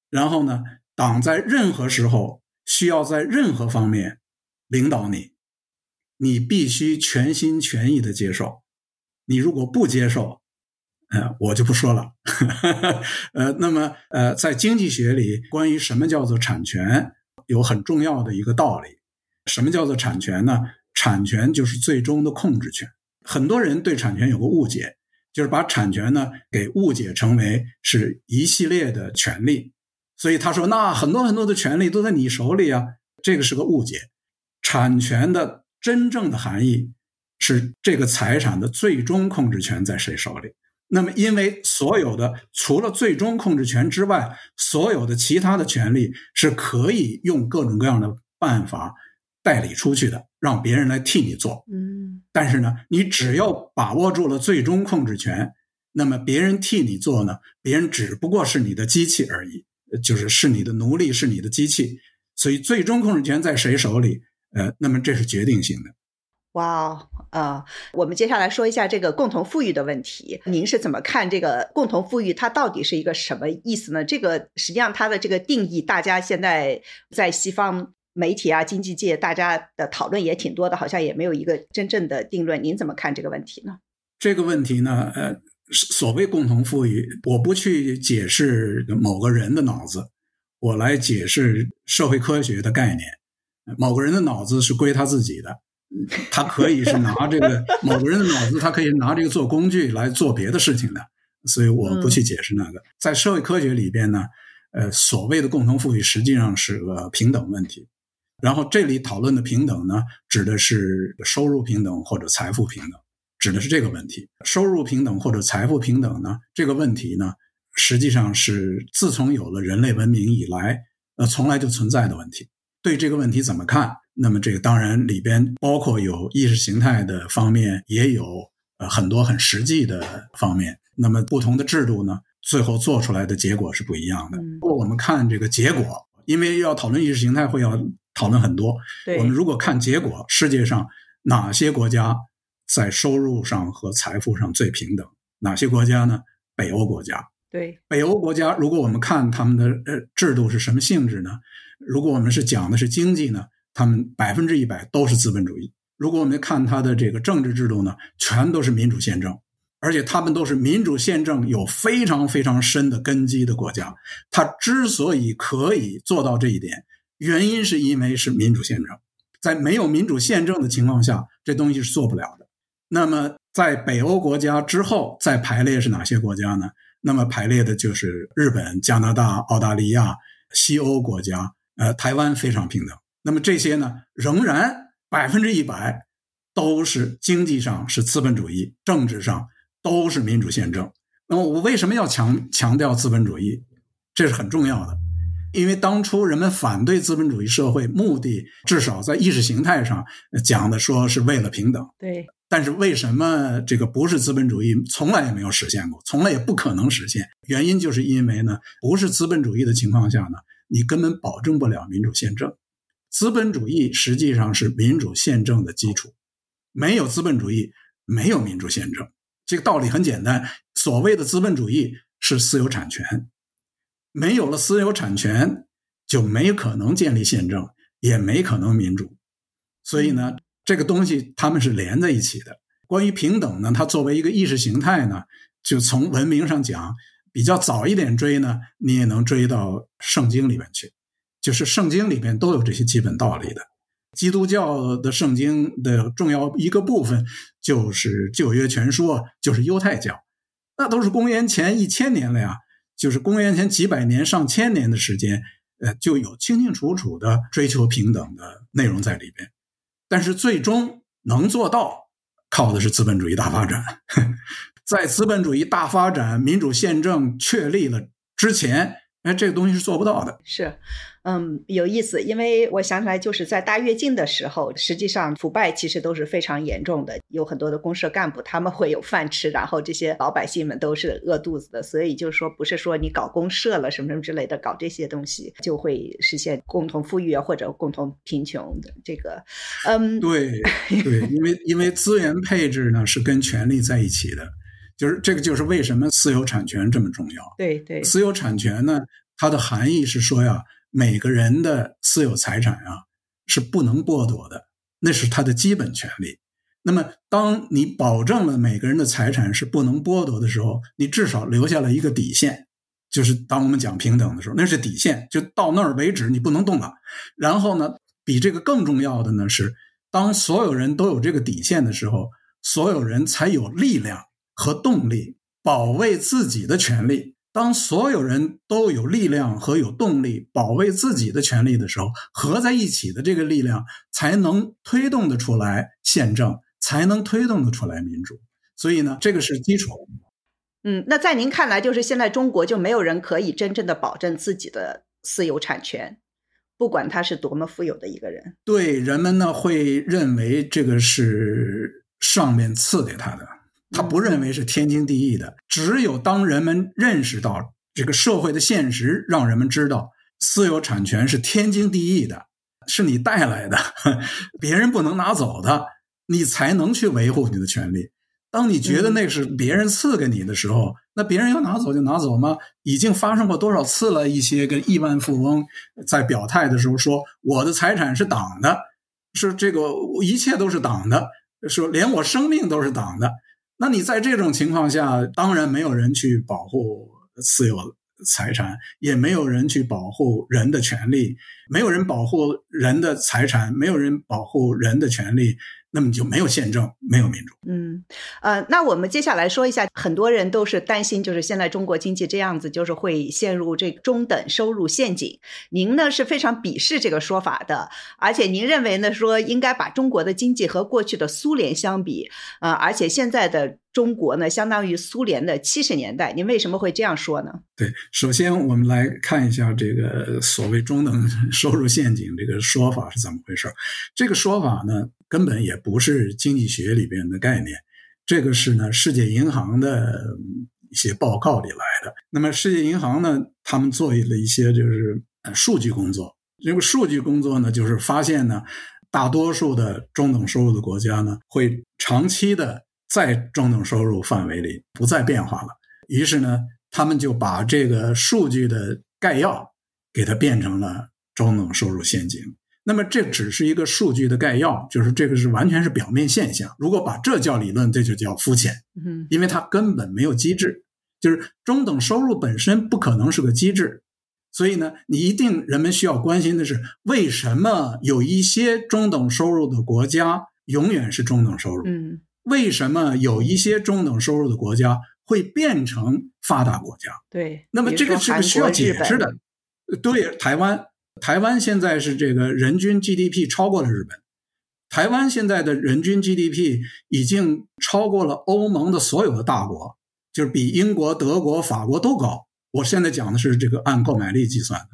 [SPEAKER 2] 然后呢，党在任何时候需要在任何方面领导你，你必须全心全意的接受。你如果不接受，呃，我就不说了。呃，那么呃，在经济学里，关于什么叫做产权？有很重要的一个道理，什么叫做产权呢？产权就是最终的控制权。很多人对产权有个误解，就是把产权呢给误解成为是一系列的权利，所以他说那很多很多的权利都在你手里啊，这个是个误解。产权的真正的含义是这个财产的最终控制权在谁手里。那么，因为所有的除了最终控制权之外，所有的其他的权利是可以用各种各样的办法代理出去的，让别人来替你做。
[SPEAKER 1] 嗯，
[SPEAKER 2] 但是呢，你只要把握住了最终控制权，那么别人替你做呢，别人只不过是你的机器而已，就是是你的奴隶，是你的机器。所以，最终控制权在谁手里？呃，那么这是决定性的。
[SPEAKER 1] 哇哦，呃，我们接下来说一下这个共同富裕的问题。您是怎么看这个共同富裕？它到底是一个什么意思呢？这个实际上它的这个定义，大家现在在西方媒体啊、经济界，大家的讨论也挺多的，好像也没有一个真正的定论。您怎么看这个问题呢？
[SPEAKER 2] 这个问题呢，呃，所谓共同富裕，我不去解释某个人的脑子，我来解释社会科学的概念。某个人的脑子是归他自己的。他可以是拿这个某个人的脑子，他可以拿这个做工具来做别的事情的，所以我不去解释那个。在社会科学里边呢，呃，所谓的共同富裕实际上是个平等问题。然后这里讨论的平等呢，指的是收入平等或者财富平等，指的是这个问题。收入平等或者财富平等呢，这个问题呢，实际上是自从有了人类文明以来，呃，从来就存在的问题。对这个问题怎么看？那么这个当然里边包括有意识形态的方面，也有呃很多很实际的方面。那么不同的制度呢，最后做出来的结果是不一样的。如果我们看这个结果，因为要讨论意识形态，会要讨论很多。我们如果看结果，世界上哪些国家在收入上和财富上最平等？哪些国家呢？北欧国家。
[SPEAKER 1] 对，
[SPEAKER 2] 北欧国家，如果我们看他们的呃制度是什么性质呢？如果我们是讲的是经济呢？他们百分之一百都是资本主义。如果我们看他的这个政治制度呢，全都是民主宪政，而且他们都是民主宪政有非常非常深的根基的国家。他之所以可以做到这一点，原因是因为是民主宪政。在没有民主宪政的情况下，这东西是做不了的。那么，在北欧国家之后再排列是哪些国家呢？那么排列的就是日本、加拿大、澳大利亚、西欧国家，呃，台湾非常平等。那么这些呢，仍然百分之一百都是经济上是资本主义，政治上都是民主宪政。那么我为什么要强强调资本主义？这是很重要的。因为当初人们反对资本主义社会，目的至少在意识形态上讲的说是为了平等。
[SPEAKER 1] 对。
[SPEAKER 2] 但是为什么这个不是资本主义，从来也没有实现过，从来也不可能实现？原因就是因为呢，不是资本主义的情况下呢，你根本保证不了民主宪政。资本主义实际上是民主宪政的基础，没有资本主义，没有民主宪政。这个道理很简单，所谓的资本主义是私有产权，没有了私有产权，就没可能建立宪政，也没可能民主。所以呢。这个东西他们是连在一起的。关于平等呢，它作为一个意识形态呢，就从文明上讲，比较早一点追呢，你也能追到圣经里面去。就是圣经里面都有这些基本道理的。基督教的圣经的重要一个部分就是旧约全书，就是犹太教，那都是公元前一千年了呀，就是公元前几百年、上千年的时间，呃，就有清清楚楚的追求平等的内容在里边。但是最终能做到，靠的是资本主义大发展。在资本主义大发展、民主宪政确立了之前。哎，这个东西是做不到的。
[SPEAKER 1] 是，嗯，有意思，因为我想起来，就是在大跃进的时候，实际上腐败其实都是非常严重的，有很多的公社干部他们会有饭吃，然后这些老百姓们都是饿肚子的。所以就是说，不是说你搞公社了什么什么之类的，搞这些东西就会实现共同富裕或者共同贫穷的这个。嗯，
[SPEAKER 2] 对对，因为因为资源配置呢是跟权力在一起的。就是这个，就是为什么私有产权这么重要。
[SPEAKER 1] 对对，
[SPEAKER 2] 私有产权呢，它的含义是说呀，每个人的私有财产啊是不能剥夺的，那是他的基本权利。那么，当你保证了每个人的财产是不能剥夺的时候，你至少留下了一个底线，就是当我们讲平等的时候，那是底线，就到那儿为止，你不能动了。然后呢，比这个更重要的呢是，当所有人都有这个底线的时候，所有人才有力量。和动力保卫自己的权利。当所有人都有力量和有动力保卫自己的权利的时候，合在一起的这个力量才能推动的出来宪政，才能推动的出来民主。所以呢，这个是基础。
[SPEAKER 1] 嗯，那在您看来，就是现在中国就没有人可以真正的保证自己的私有产权，不管他是多么富有的一个人。
[SPEAKER 2] 对人们呢，会认为这个是上面赐给他的。他不认为是天经地义的。只有当人们认识到这个社会的现实，让人们知道私有产权是天经地义的，是你带来的，别人不能拿走的，你才能去维护你的权利。当你觉得那是别人赐给你的时候，那别人要拿走就拿走吗？已经发生过多少次了？一些个亿万富翁在表态的时候说：“我的财产是党的，是这个一切都是党的，说连我生命都是党的。”那你在这种情况下，当然没有人去保护私有财产，也没有人去保护人的权利，没有人保护人的财产，没有人保护人的权利。那么就没有宪政，没有民主。
[SPEAKER 1] 嗯，呃，那我们接下来说一下，很多人都是担心，就是现在中国经济这样子，就是会陷入这中等收入陷阱。您呢是非常鄙视这个说法的，而且您认为呢说应该把中国的经济和过去的苏联相比，呃，而且现在的中国呢相当于苏联的七十年代。您为什么会这样说呢？
[SPEAKER 2] 对，首先我们来看一下这个所谓中等 收入陷阱这个说法是怎么回事。这个说法呢？根本也不是经济学里边的概念，这个是呢世界银行的一些报告里来的。那么世界银行呢，他们做了一些就是数据工作。这个数据工作呢，就是发现呢，大多数的中等收入的国家呢，会长期的在中等收入范围里不再变化了。于是呢，他们就把这个数据的概要给它变成了中等收入陷阱。那么这只是一个数据的概要，就是这个是完全是表面现象。如果把这叫理论，这就叫肤浅。
[SPEAKER 1] 嗯，
[SPEAKER 2] 因为它根本没有机制，就是中等收入本身不可能是个机制。所以呢，你一定人们需要关心的是，为什么有一些中等收入的国家永远是中等收入？
[SPEAKER 1] 嗯，
[SPEAKER 2] 为什么有一些中等收入的国家会变成发达国家？
[SPEAKER 1] 对，
[SPEAKER 2] 那么这个是需要解释的。对，台湾。台湾现在是这个人均 GDP 超过了日本，台湾现在的人均 GDP 已经超过了欧盟的所有的大国，就是比英国、德国、法国都高。我现在讲的是这个按购买力计算的，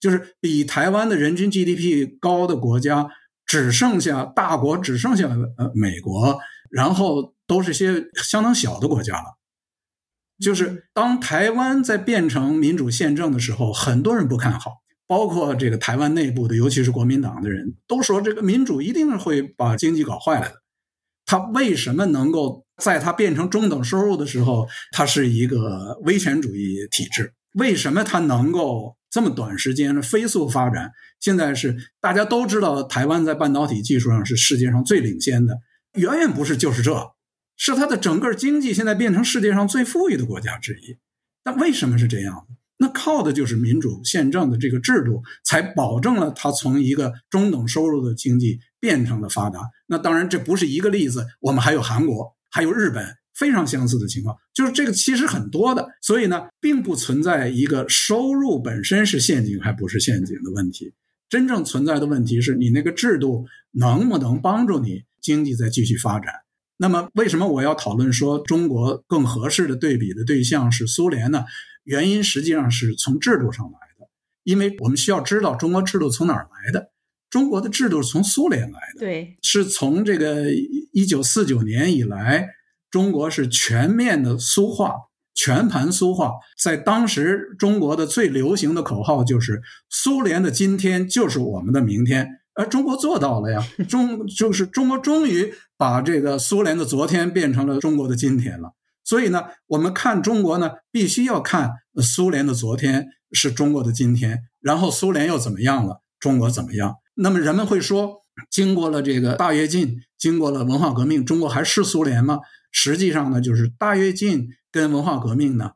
[SPEAKER 2] 就是比台湾的人均 GDP 高的国家，只剩下大国，只剩下呃美国，然后都是些相当小的国家了。就是当台湾在变成民主宪政的时候，很多人不看好，包括这个台湾内部的，尤其是国民党的人都说，这个民主一定会把经济搞坏了的。他为什么能够在它变成中等收入的时候，它是一个威权主义体制？为什么它能够这么短时间飞速发展？现在是大家都知道，台湾在半导体技术上是世界上最领先的，远远不是就是这。是它的整个经济现在变成世界上最富裕的国家之一，那为什么是这样那靠的就是民主宪政的这个制度，才保证了它从一个中等收入的经济变成了发达。那当然这不是一个例子，我们还有韩国，还有日本非常相似的情况，就是这个其实很多的。所以呢，并不存在一个收入本身是陷阱还不是陷阱的问题，真正存在的问题是你那个制度能不能帮助你经济再继续发展。那么，为什么我要讨论说中国更合适的对比的对象是苏联呢？原因实际上是从制度上来的，因为我们需要知道中国制度从哪儿来的。中国的制度是从苏联来的，
[SPEAKER 1] 对，
[SPEAKER 2] 是从这个一九四九年以来，中国是全面的苏化，全盘苏化。在当时，中国的最流行的口号就是“苏联的今天就是我们的明天”。而中国做到了呀，中就是中国终于把这个苏联的昨天变成了中国的今天了。所以呢，我们看中国呢，必须要看苏联的昨天是中国的今天，然后苏联又怎么样了，中国怎么样？那么人们会说，经过了这个大跃进，经过了文化革命，中国还是苏联吗？实际上呢，就是大跃进跟文化革命呢，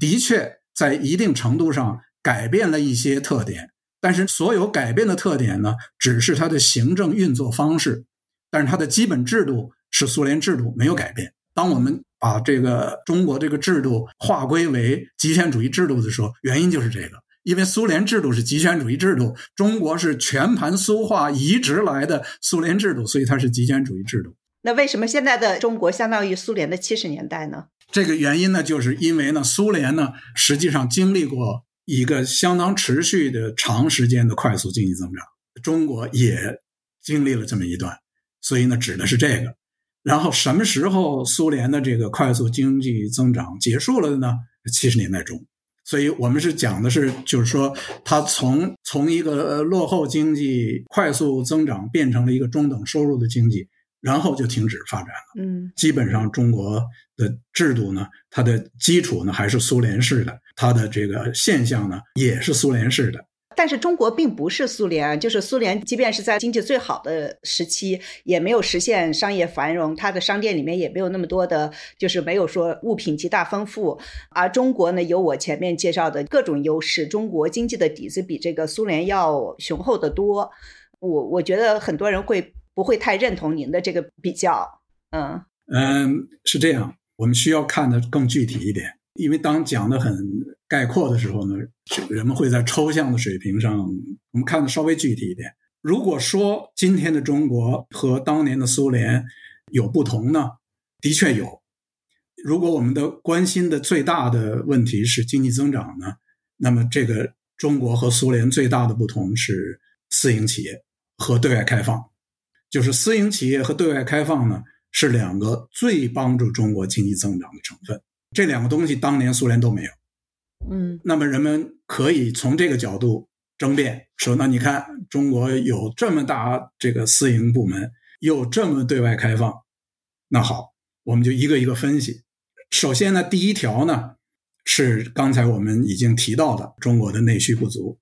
[SPEAKER 2] 的确在一定程度上改变了一些特点。但是所有改变的特点呢，只是它的行政运作方式，但是它的基本制度是苏联制度没有改变。当我们把这个中国这个制度划归为极权主义制度的时候，原因就是这个，因为苏联制度是极权主义制度，中国是全盘苏化移植来的苏联制度，所以它是极权主义制度。
[SPEAKER 1] 那为什么现在的中国相当于苏联的七十年代呢？
[SPEAKER 2] 这个原因呢，就是因为呢，苏联呢实际上经历过。一个相当持续的长时间的快速经济增长，中国也经历了这么一段，所以呢，指的是这个。然后什么时候苏联的这个快速经济增长结束了的呢？七十年代中。所以我们是讲的是，就是说，它从从一个落后经济快速增长变成了一个中等收入的经济。然后就停止发展了。
[SPEAKER 1] 嗯，
[SPEAKER 2] 基本上中国的制度呢，它的基础呢还是苏联式的，它的这个现象呢也是苏联式的。
[SPEAKER 1] 但是中国并不是苏联，就是苏联，即便是在经济最好的时期，也没有实现商业繁荣，它的商店里面也没有那么多的，就是没有说物品极大丰富。而中国呢，有我前面介绍的各种优势，中国经济的底子比这个苏联要雄厚的多。我我觉得很多人会。不会太认同您的这个比较，
[SPEAKER 2] 嗯嗯，是这样，我们需要看的更具体一点，因为当讲的很概括的时候呢，人们会在抽象的水平上，我们看的稍微具体一点。如果说今天的中国和当年的苏联有不同呢，的确有。如果我们的关心的最大的问题是经济增长呢，那么这个中国和苏联最大的不同是私营企业和对外开放。就是私营企业和对外开放呢，是两个最帮助中国经济增长的成分。这两个东西当年苏联都没有。
[SPEAKER 1] 嗯，
[SPEAKER 2] 那么人们可以从这个角度争辩说：那你看中国有这么大这个私营部门，又这么对外开放，那好，我们就一个一个分析。首先呢，第一条呢是刚才我们已经提到的中国的内需不足，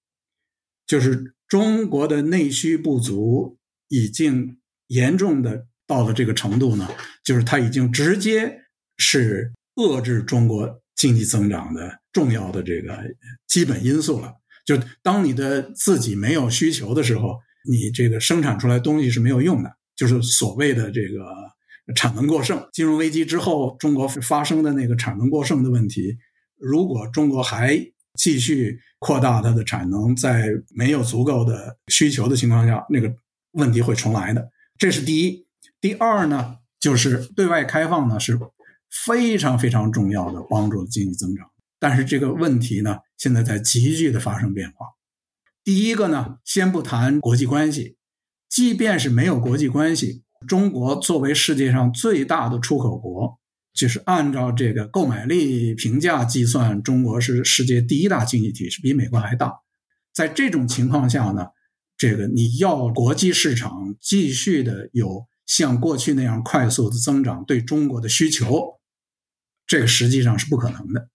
[SPEAKER 2] 就是中国的内需不足。已经严重的到了这个程度呢，就是它已经直接是遏制中国经济增长的重要的这个基本因素了。就当你的自己没有需求的时候，你这个生产出来东西是没有用的，就是所谓的这个产能过剩。金融危机之后，中国发生的那个产能过剩的问题，如果中国还继续扩大它的产能，在没有足够的需求的情况下，那个。问题会重来的，这是第一。第二呢，就是对外开放呢是非常非常重要的帮助经济增长。但是这个问题呢，现在在急剧的发生变化。第一个呢，先不谈国际关系，即便是没有国际关系，中国作为世界上最大的出口国，就是按照这个购买力评价计算，中国是世界第一大经济体，是比美国还大。在这种情况下呢，这个你要国际市场继续的有像过去那样快速的增长，对中国的需求，这个实际上是不可能的。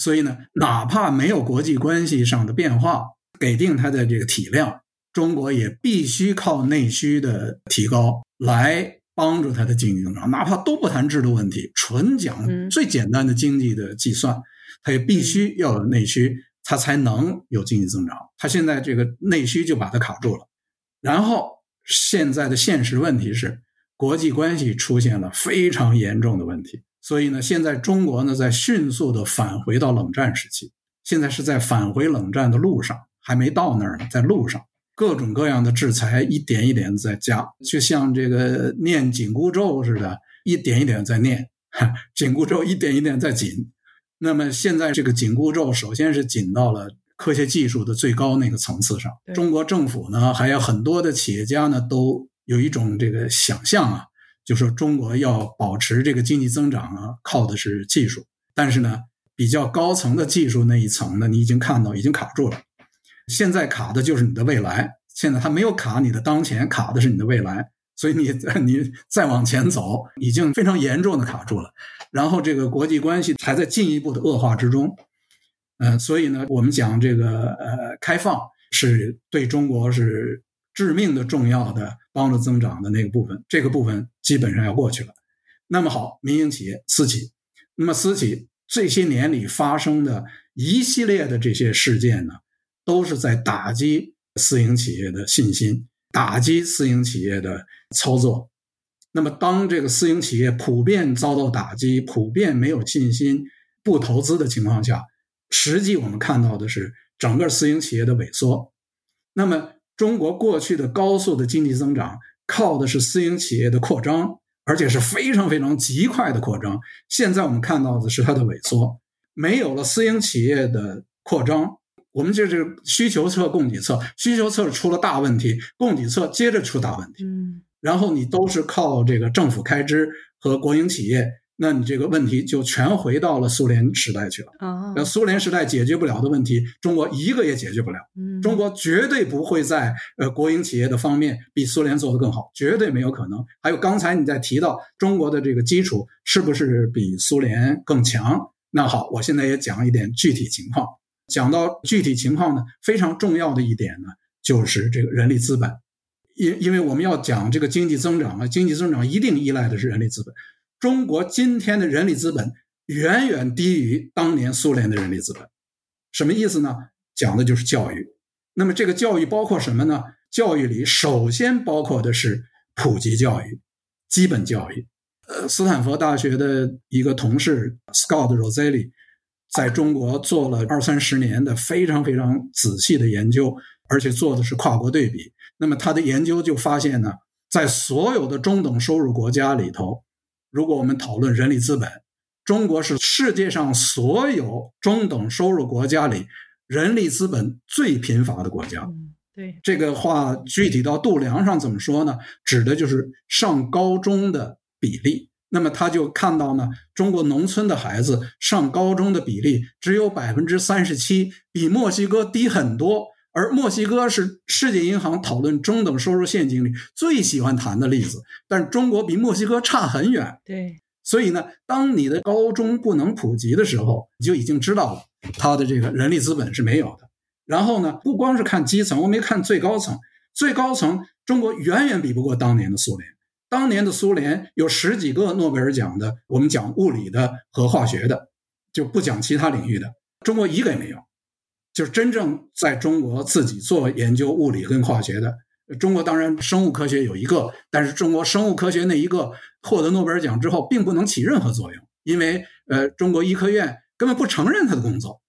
[SPEAKER 2] 所以呢，哪怕没有国际关系上的变化，给定它的这个体量，中国也必须靠内需的提高来帮助它的经济增长。哪怕都不谈制度问题，纯讲最简单的经济的计算，它也必须要有内需。它才能有经济增长。它现在这个内需就把它卡住了，然后现在的现实问题是国际关系出现了非常严重的问题。所以呢，现在中国呢在迅速的返回到冷战时期，现在是在返回冷战的路上，还没到那儿呢，在路上，各种各样的制裁一点一点在加，就像这个念紧箍咒似的，一点一点在念，紧箍咒一点一点在紧。那么现在这个紧箍咒，首先是紧到了科学技术的最高那个层次上。中国政府呢，还有很多的企业家呢，都有一种这个想象啊，就说中国要保持这个经济增长啊，靠的是技术。但是呢，比较高层的技术那一层呢，你已经看到已经卡住了。现在卡的就是你的未来。现在它没有卡你的当前，卡的是你的未来。所以你你再往前走，已经非常严重的卡住了。然后这个国际关系还在进一步的恶化之中，呃，所以呢，我们讲这个呃开放是对中国是致命的重要的帮助增长的那个部分，这个部分基本上要过去了。那么好，民营企业私企，那么私企这些年里发生的一系列的这些事件呢，都是在打击私营企业的信心，打击私营企业的操作。那么，当这个私营企业普遍遭到打击、普遍没有信心、不投资的情况下，实际我们看到的是整个私营企业的萎缩。那么，中国过去的高速的经济增长靠的是私营企业的扩张，而且是非常非常极快的扩张。现在我们看到的是它的萎缩，没有了私营企业的扩张，我们就是需求侧、供给侧，需求侧出了大问题，供给侧接着出大问题。嗯。然后你都是靠这个政府开支和国营企业，那你这个问题就全回到了苏联时代去了。啊，那苏联时代解决不了的问题，中国一个也解决不了。嗯，中国绝对不会在呃国营企业的方面比苏联做得更好，绝对没有可能。还有刚才你在提到中国的这个基础是不是比苏联更强？那好，我现在也讲一点具体情况。讲到具体情况呢，非常重要的一点呢，就是这个人力资本。因因为我们要讲这个经济增长啊，经济增长一定依赖的是人力资本。中国今天的人力资本远远低于当年苏联的人力资本，什么意思呢？讲的就是教育。那么这个教育包括什么呢？教育里首先包括的是普及教育、基本教育。呃，斯坦福大学的一个同事 Scott Roselli 在中国做了二三十年的非常非常仔细的研究，而且做的是跨国对比。那么他的研究就发现呢，在所有的中等收入国家里头，如果我们讨论人力资本，中国是世界上所有中等收入国家里人力资本最贫乏的国家。
[SPEAKER 1] 对
[SPEAKER 2] 这个话具体到度量上怎么说呢？指的就是上高中的比例。那么他就看到呢，中国农村的孩子上高中的比例只有百分之三十七，比墨西哥低很多。而墨西哥是世界银行讨论中等收入陷阱里最喜欢谈的例子，但是中国比墨西哥差很远。
[SPEAKER 1] 对，
[SPEAKER 2] 所以呢，当你的高中不能普及的时候，你就已经知道了它的这个人力资本是没有的。然后呢，不光是看基层，我们看最高层，最高层中国远远比不过当年的苏联。当年的苏联有十几个诺贝尔奖的，我们讲物理的和化学的，就不讲其他领域的，中国一个也没有。就是真正在中国自己做研究物理跟化学的，中国当然生物科学有一个，但是中国生物科学那一个获得诺贝尔奖之后，并不能起任何作用，因为呃，中国医科院根本不承认他的工作，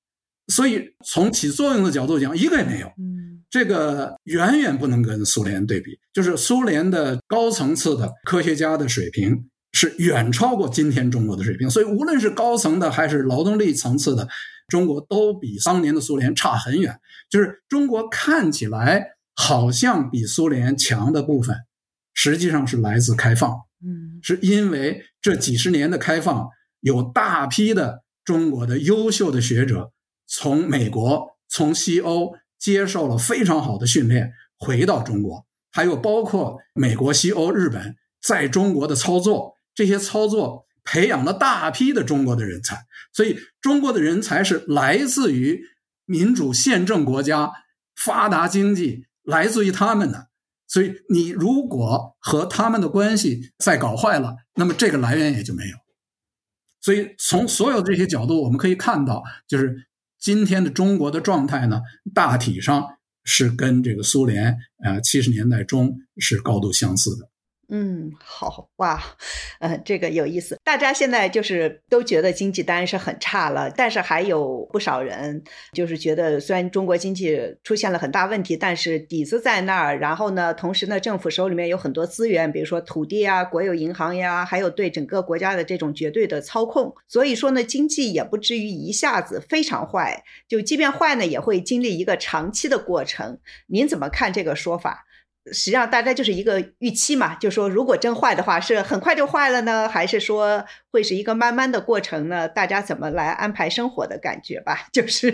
[SPEAKER 2] 所以从起作用的角度讲，一个也没有。嗯，这个远远不能跟苏联对比，就是苏联的高层次的科学家的水平是远超过今天中国的水平。所以，无论是高层的还是劳动力层次的，中国都比当年的苏联差很远。就是中国看起来好像比苏联强的部分，实际上是来自开放。
[SPEAKER 1] 嗯，
[SPEAKER 2] 是因为这几十年的开放，有大批的中国的优秀的学者从美国、从西欧接受了非常好的训练，回到中国。还有包括美国、西欧、日本在中国的操作，这些操作培养了大批的中国的人才。所以，中国的人才是来自于民主宪政国家、发达经济，来自于他们的。所以，你如果和他们的关系再搞坏了，那么这个来源也就没有。所以，从所有这些角度，我们可以看到，就是今天的中国的状态呢，大体上是跟这个苏联呃七十年代中是高度相似的。
[SPEAKER 1] 嗯，好哇，呃，这个有意思。大家现在就是都觉得经济当然是很差了，但是还有不少人就是觉得，虽然中国经济出现了很大问题，但是底子在那儿。然后呢，同时呢，政府手里面有很多资源，比如说土地啊、国有银行呀，还有对整个国家的这种绝对的操控。所以说呢，经济也不至于一下子非常坏，就即便坏呢，也会经历一个长期的过程。您怎么看这个说法？实际上，大家就是一个预期嘛，就说如果真坏的话，是很快就坏了呢，还是说会是一个慢慢的过程呢？大家怎么来安排生活的感觉吧？就是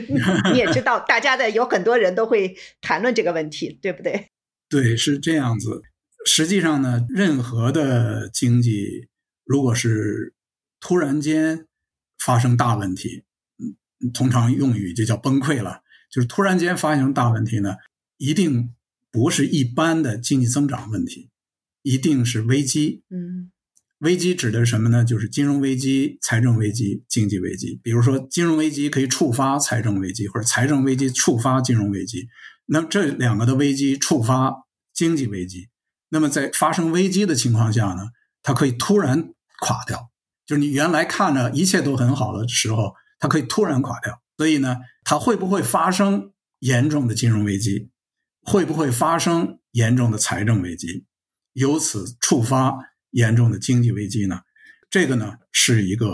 [SPEAKER 1] 你也知道，大家的有很多人都会谈论这个问题，对不对？
[SPEAKER 2] 对，是这样子。实际上呢，任何的经济如果是突然间发生大问题，嗯，通常用语就叫崩溃了，就是突然间发生大问题呢，一定。不是一般的经济增长问题，一定是危机。
[SPEAKER 1] 嗯，
[SPEAKER 2] 危机指的是什么呢？就是金融危机、财政危机、经济危机。比如说，金融危机可以触发财政危机，或者财政危机触发金融危机。那么这两个的危机触发经济危机。那么在发生危机的情况下呢，它可以突然垮掉。就是你原来看着一切都很好的时候，它可以突然垮掉。所以呢，它会不会发生严重的金融危机？会不会发生严重的财政危机，由此触发严重的经济危机呢？这个呢是一个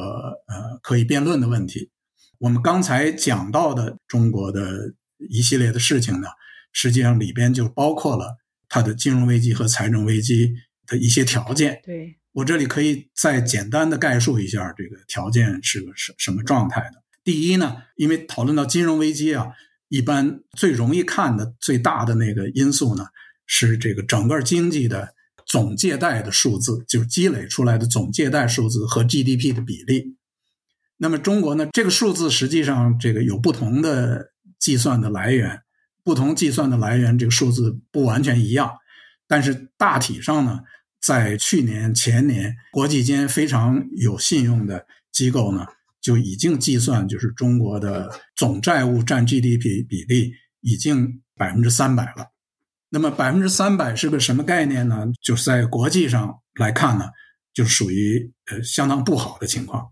[SPEAKER 2] 呃可以辩论的问题。我们刚才讲到的中国的一系列的事情呢，实际上里边就包括了它的金融危机和财政危机的一些条件。
[SPEAKER 1] 对
[SPEAKER 2] 我这里可以再简单的概述一下这个条件是个什什么状态的。第一呢，因为讨论到金融危机啊。一般最容易看的最大的那个因素呢，是这个整个经济的总借贷的数字，就是积累出来的总借贷数字和 GDP 的比例。那么中国呢，这个数字实际上这个有不同的计算的来源，不同计算的来源，这个数字不完全一样。但是大体上呢，在去年前年，国际间非常有信用的机构呢。就已经计算，就是中国的总债务占 GDP 比例已经百分之三百了。那么百分之三百是个什么概念呢？就是在国际上来看呢，就属于呃相当不好的情况，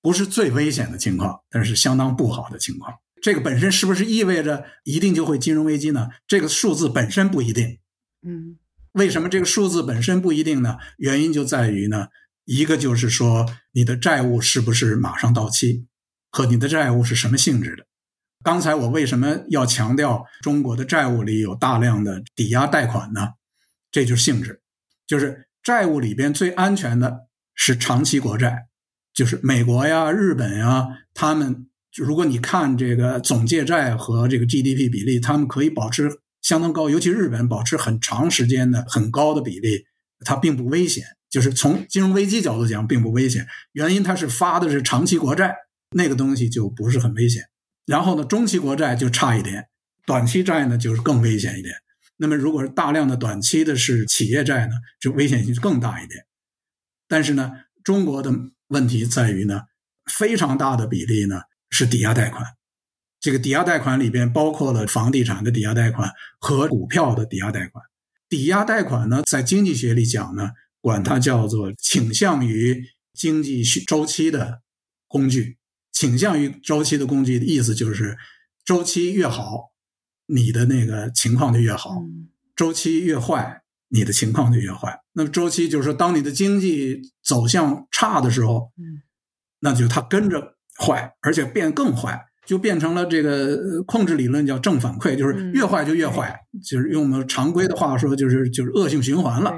[SPEAKER 2] 不是最危险的情况，但是相当不好的情况。这个本身是不是意味着一定就会金融危机呢？这个数字本身不一定。
[SPEAKER 1] 嗯，
[SPEAKER 2] 为什么这个数字本身不一定呢？原因就在于呢。一个就是说，你的债务是不是马上到期，和你的债务是什么性质的？刚才我为什么要强调中国的债务里有大量的抵押贷款呢？这就是性质，就是债务里边最安全的是长期国债，就是美国呀、日本呀，他们如果你看这个总借债和这个 GDP 比例，他们可以保持相当高，尤其日本保持很长时间的很高的比例，它并不危险。就是从金融危机角度讲，并不危险，原因它是发的是长期国债，那个东西就不是很危险。然后呢，中期国债就差一点，短期债呢就是更危险一点。那么，如果是大量的短期的是企业债呢，就危险性更大一点。但是呢，中国的问题在于呢，非常大的比例呢是抵押贷款，这个抵押贷款里边包括了房地产的抵押贷款和股票的抵押贷款。抵押贷款呢，在经济学里讲呢。管它叫做倾向于经济周期的工具，倾向于周期的工具的意思就是，周期越好，你的那个情况就越好；周期越坏，你的情况就越坏。那么周期就是说，当你的经济走向差的时候，
[SPEAKER 1] 嗯，
[SPEAKER 2] 那就它跟着坏，而且变更坏，就变成了这个控制理论叫正反馈，就是越坏就越坏，就是用我们常规的话说，就是就是恶性循环了。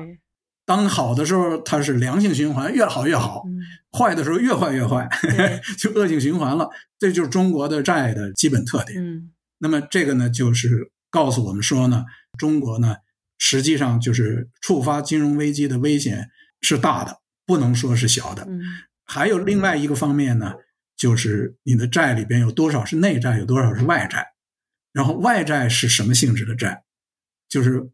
[SPEAKER 2] 当好的时候，它是良性循环，越好越好；坏的时候，越坏越坏，就恶性循环了。这就是中国的债的基本特点。
[SPEAKER 1] 嗯，
[SPEAKER 2] 那么这个呢，就是告诉我们说呢，中国呢，实际上就是触发金融危机的危险是大的，不能说是小的。
[SPEAKER 1] 嗯，
[SPEAKER 2] 还有另外一个方面呢，就是你的债里边有多少是内债，有多少是外债，然后外债是什么性质的债，就是。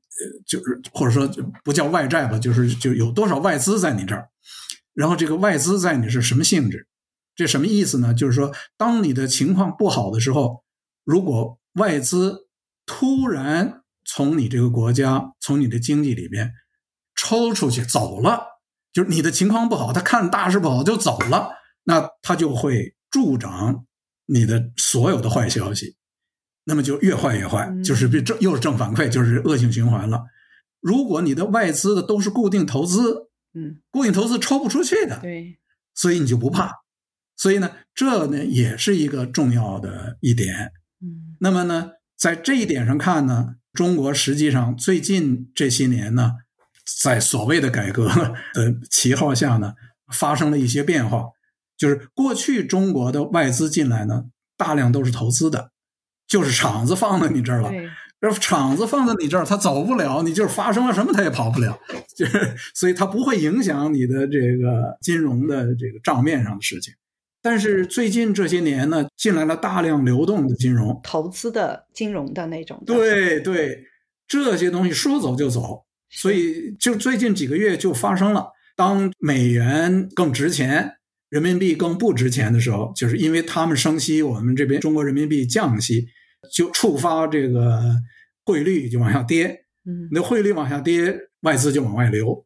[SPEAKER 2] 就是或者说不叫外债吧，就是就有多少外资在你这儿，然后这个外资在你是什么性质？这什么意思呢？就是说，当你的情况不好的时候，如果外资突然从你这个国家、从你的经济里边抽出去走了，就是你的情况不好，他看大势不好就走了，那他就会助长你的所有的坏消息。那么就越坏越坏，就是比正又是正反馈，就是恶性循环了。如果你的外资的都是固定投资，
[SPEAKER 1] 嗯，
[SPEAKER 2] 固定投资抽不出去的，
[SPEAKER 1] 对，
[SPEAKER 2] 所以你就不怕。所以呢，这呢也是一个重要的一点。
[SPEAKER 1] 嗯，
[SPEAKER 2] 那么呢，在这一点上看呢，中国实际上最近这些年呢，在所谓的改革的旗号下呢，发生了一些变化。就是过去中国的外资进来呢，大量都是投资的。就是厂子放在你这儿了，这厂子放在你这儿，它走不了。你就是发生了什么，它也跑不了。就是，所以它不会影响你的这个金融的这个账面上的事情。但是最近这些年呢，进来了大量流动的金融、
[SPEAKER 1] 投资的金融的那种。
[SPEAKER 2] 对对，这些东西说走就走。所以就最近几个月就发生了，当美元更值钱。人民币更不值钱的时候，就是因为他们升息，我们这边中国人民币降息，就触发这个汇率就往下跌。
[SPEAKER 1] 嗯，
[SPEAKER 2] 那汇率往下跌，外资就往外流。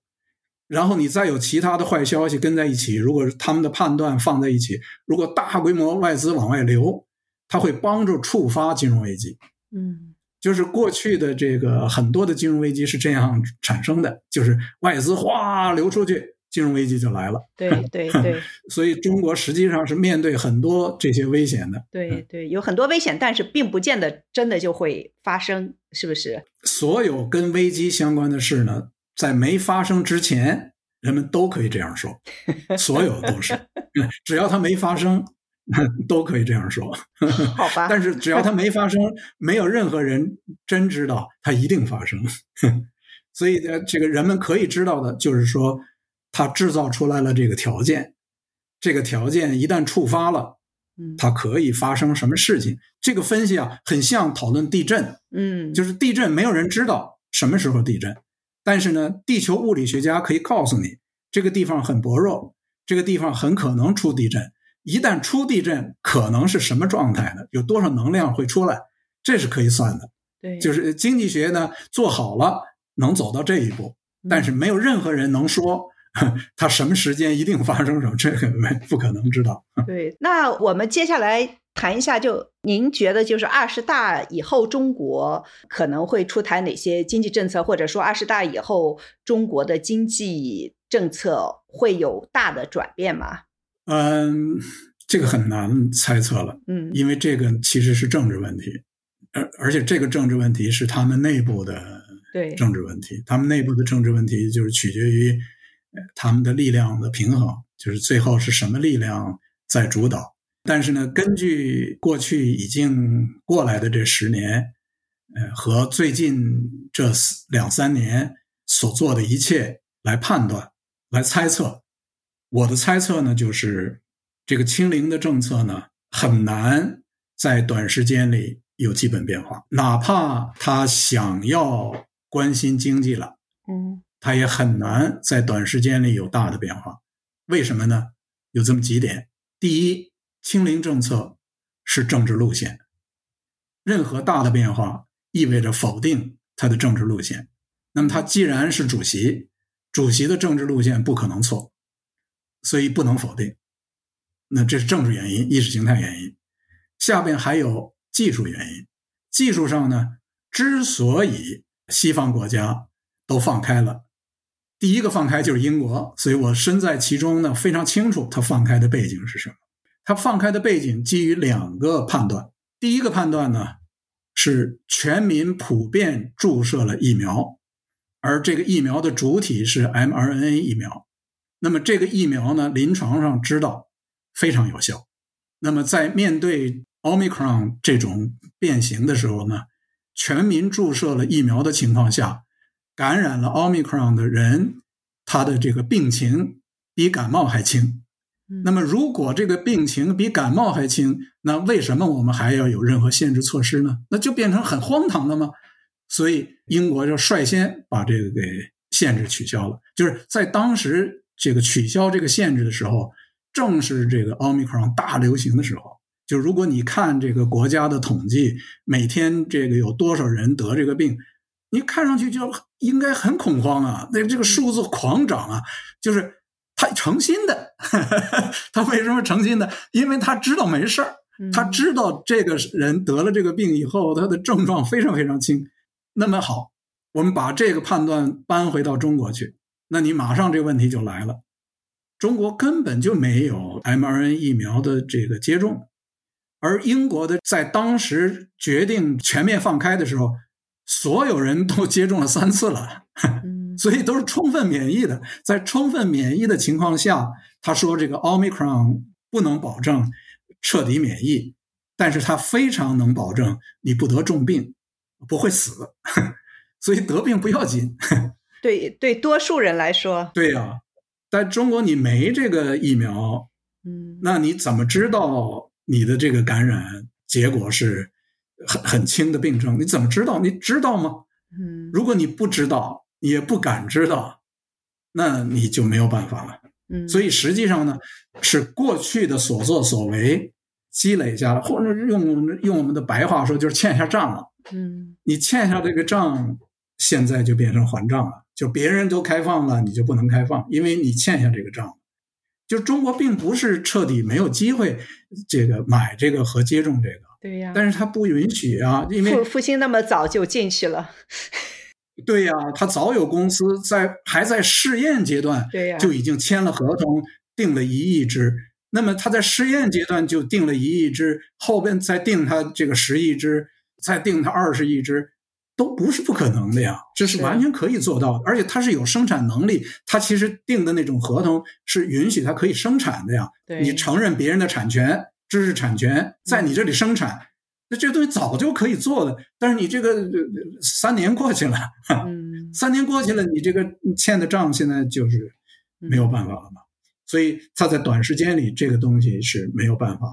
[SPEAKER 2] 然后你再有其他的坏消息跟在一起，如果他们的判断放在一起，如果大规模外资往外流，它会帮助触发金融危机。
[SPEAKER 1] 嗯，
[SPEAKER 2] 就是过去的这个很多的金融危机是这样产生的，就是外资哗流出去。金融危机就来了，
[SPEAKER 1] 对 对对，
[SPEAKER 2] 所以中国实际上是面对很多这些危险的。
[SPEAKER 1] 对对，有很多危险，但是并不见得真的就会发生，是不是？
[SPEAKER 2] 所有跟危机相关的事呢，在没发生之前，人们都可以这样说，所有都是，只要它没发生，都可以这样说。
[SPEAKER 1] 好吧。
[SPEAKER 2] 但是只要它没发生，没有任何人真知道它一定发生。所以呢，这个人们可以知道的就是说。它制造出来了这个条件，这个条件一旦触发了，
[SPEAKER 1] 嗯，
[SPEAKER 2] 它可以发生什么事情？这个分析啊，很像讨论地震，
[SPEAKER 1] 嗯，
[SPEAKER 2] 就是地震没有人知道什么时候地震，但是呢，地球物理学家可以告诉你，这个地方很薄弱，这个地方很可能出地震，一旦出地震，可能是什么状态呢？有多少能量会出来？这是可以算的，
[SPEAKER 1] 对，
[SPEAKER 2] 就是经济学呢做好了能走到这一步，但是没有任何人能说。它什么时间一定发生什么？这个没不可能知道。
[SPEAKER 1] 对，那我们接下来谈一下，就您觉得，就是二十大以后，中国可能会出台哪些经济政策，或者说二十大以后中国的经济政策会有大的转变吗？
[SPEAKER 2] 嗯，这个很难猜测了。
[SPEAKER 1] 嗯，
[SPEAKER 2] 因为这个其实是政治问题，而而且这个政治问题是他们内部的
[SPEAKER 1] 对
[SPEAKER 2] 政治问题，他们内部的政治问题就是取决于。他们的力量的平衡，就是最后是什么力量在主导？但是呢，根据过去已经过来的这十年，呃，和最近这两三年所做的一切来判断、来猜测，我的猜测呢，就是这个清零的政策呢，很难在短时间里有基本变化，哪怕他想要关心经济了，
[SPEAKER 1] 嗯。
[SPEAKER 2] 它也很难在短时间里有大的变化，为什么呢？有这么几点：第一，清零政策是政治路线，任何大的变化意味着否定他的政治路线。那么他既然是主席，主席的政治路线不可能错，所以不能否定。那这是政治原因、意识形态原因。下边还有技术原因，技术上呢，之所以西方国家。都放开了。第一个放开就是英国，所以我身在其中呢，非常清楚它放开的背景是什么。它放开的背景基于两个判断。第一个判断呢，是全民普遍注射了疫苗，而这个疫苗的主体是 mRNA 疫苗。那么这个疫苗呢，临床上知道非常有效。那么在面对 Omicron 这种变形的时候呢，全民注射了疫苗的情况下。感染了奥密克戎的人，他的这个病情比感冒还轻。那么，如果这个病情比感冒还轻，那为什么我们还要有任何限制措施呢？那就变成很荒唐了吗？所以，英国就率先把这个给限制取消了。就是在当时这个取消这个限制的时候，正是这个奥密克戎大流行的时候。就如果你看这个国家的统计，每天这个有多少人得这个病？你看上去就应该很恐慌啊，那这个数字狂涨啊，就是他诚心的，他为什么诚心的？因为他知道没事儿，他知道这个人得了这个病以后，他的症状非常非常轻。那么好，我们把这个判断搬回到中国去，那你马上这个问题就来了：中国根本就没有 mRNA 疫苗的这个接种，而英国的在当时决定全面放开的时候。所有人都接种了三次了，所以都是充分免疫的。在充分免疫的情况下，他说这个奥密克戎不能保证彻底免疫，但是他非常能保证你不得重病，不会死。所以得病不要紧。
[SPEAKER 1] 对对，多数人来说，
[SPEAKER 2] 对呀。在中国，你没这个疫苗，
[SPEAKER 1] 嗯，
[SPEAKER 2] 那你怎么知道你的这个感染结果是？很很轻的病症，你怎么知道？你知道吗？
[SPEAKER 1] 嗯，
[SPEAKER 2] 如果你不知道，也不敢知道，那你就没有办法了。
[SPEAKER 1] 嗯，
[SPEAKER 2] 所以实际上呢，是过去的所作所为积累下来，或者用用我们的白话说，就是欠下账了。
[SPEAKER 1] 嗯，
[SPEAKER 2] 你欠下这个账，现在就变成还账了。就别人都开放了，你就不能开放，因为你欠下这个账。就中国并不是彻底没有机会，这个买这个和接种这个。
[SPEAKER 1] 对呀，
[SPEAKER 2] 但是他不允许啊，因为
[SPEAKER 1] 复复兴那么早就进去了。
[SPEAKER 2] 对呀，他早有公司在还在试验阶段，
[SPEAKER 1] 对呀，
[SPEAKER 2] 就已经签了合同，定了一亿只。那么他在试验阶段就定了一亿只，后边再定他这个十亿只，再定他二十亿只，都不是不可能的呀，这是完全可以做到的。而且他是有生产能力，他其实定的那种合同是允许他可以生产的呀。你承认别人的产权。知识产权在你这里生产，那这个东西早就可以做的。但是你这个三年过去了，三年过去了，你这个欠的账现在就是没有办法了嘛。所以他在短时间里这个东西是没有办法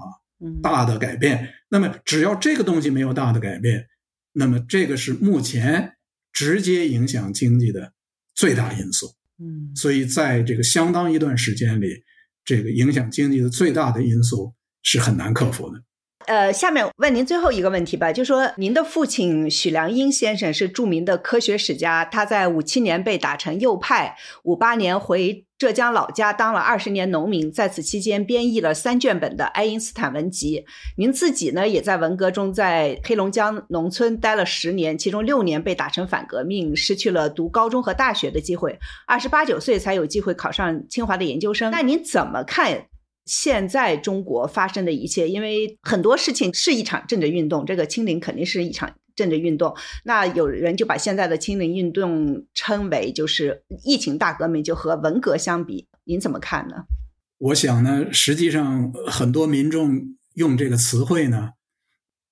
[SPEAKER 2] 大的改变。那么只要这个东西没有大的改变，那么这个是目前直接影响经济的最大因素。
[SPEAKER 1] 嗯，
[SPEAKER 2] 所以在这个相当一段时间里，这个影响经济的最大的因素。是很难克服的。
[SPEAKER 1] 呃，下面问您最后一个问题吧，就说您的父亲许良英先生是著名的科学史家，他在五七年被打成右派，五八年回浙江老家当了二十年农民，在此期间编译了三卷本的《爱因斯坦文集》。您自己呢，也在文革中在黑龙江农村待了十年，其中六年被打成反革命，失去了读高中和大学的机会，二十八九岁才有机会考上清华的研究生。那您怎么看？现在中国发生的一切，因为很多事情是一场政治运动，这个清零肯定是一场政治运动。那有人就把现在的清零运动称为就是疫情大革命，就和文革相比，您怎么看呢？
[SPEAKER 2] 我想呢，实际上很多民众用这个词汇呢，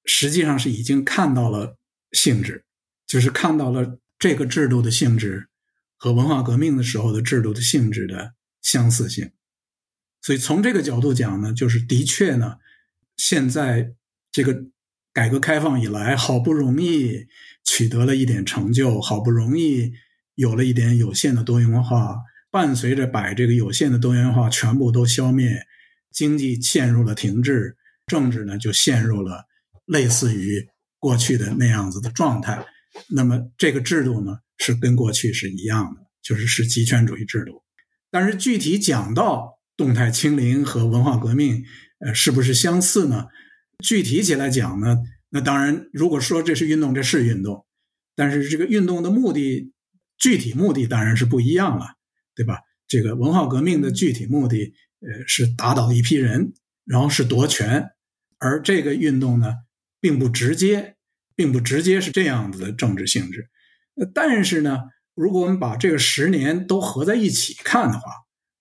[SPEAKER 2] 实际上是已经看到了性质，就是看到了这个制度的性质和文化革命的时候的制度的性质的相似性。所以从这个角度讲呢，就是的确呢，现在这个改革开放以来，好不容易取得了一点成就，好不容易有了一点有限的多元化，伴随着把这个有限的多元化全部都消灭，经济陷入了停滞，政治呢就陷入了类似于过去的那样子的状态。那么这个制度呢，是跟过去是一样的，就是是极权主义制度。但是具体讲到，动态清零和文化革命，呃，是不是相似呢？具体起来讲呢，那当然，如果说这是运动，这是运动，但是这个运动的目的具体目的当然是不一样了，对吧？这个文化革命的具体目的，呃，是打倒一批人，然后是夺权，而这个运动呢，并不直接，并不直接是这样子的政治性质。但是呢，如果我们把这个十年都合在一起看的话，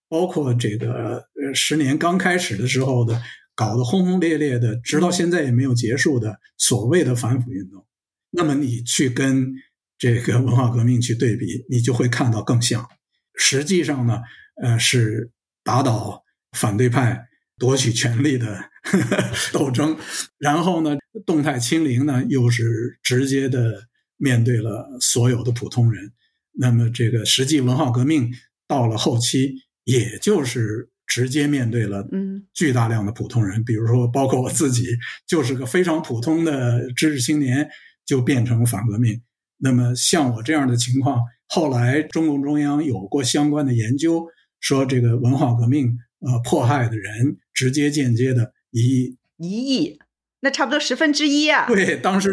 [SPEAKER 2] 包括这个呃十年刚开始的时候的搞得轰轰烈烈的，直到现在也没有结束的所谓的反腐运动，那么你去跟这个文化革命去对比，你就会看到更像。实际上呢，呃，是打倒反对派、夺取权力的呵 呵斗争，然后呢，动态清零呢，又是直接的面对了所有的普通人。那么，这个实际文化革命到了后期，也就是直接面对了巨大量的普通人，比如说，包括我自己，就是个非常普通的知识青年，就变成反革命。那么，像我这样的情况。后来，中共中央有过相关的研究，说这个文化革命呃迫害的人，直接间接的一亿
[SPEAKER 1] 一亿，那差不多十分之一啊。
[SPEAKER 2] 对，当时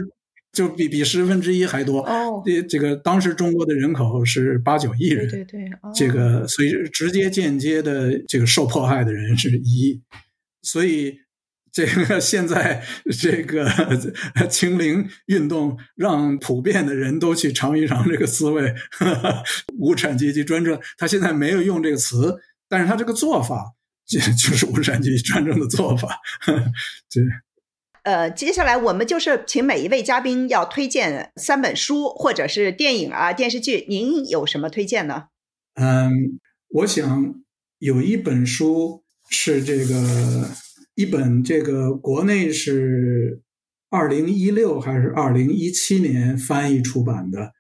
[SPEAKER 2] 就比比十分之一还多。
[SPEAKER 1] 哦，
[SPEAKER 2] 这这个当时中国的人口是八九亿人，
[SPEAKER 1] 对对，
[SPEAKER 2] 这个所以直接间接的这个受迫害的人是一亿，所以。这个现在这个 清零运动让普遍的人都去尝一尝这个滋味，无产阶级专政。他现在没有用这个词，但是他这个做法就就是无产阶级专政的做法。对。
[SPEAKER 1] 呃，接下来我们就是请每一位嘉宾要推荐三本书或者是电影啊电视剧，您有什么推荐呢？
[SPEAKER 2] 嗯，我想有一本书是这个。一本这个国内是二零一六还是二零一七年翻译出版的，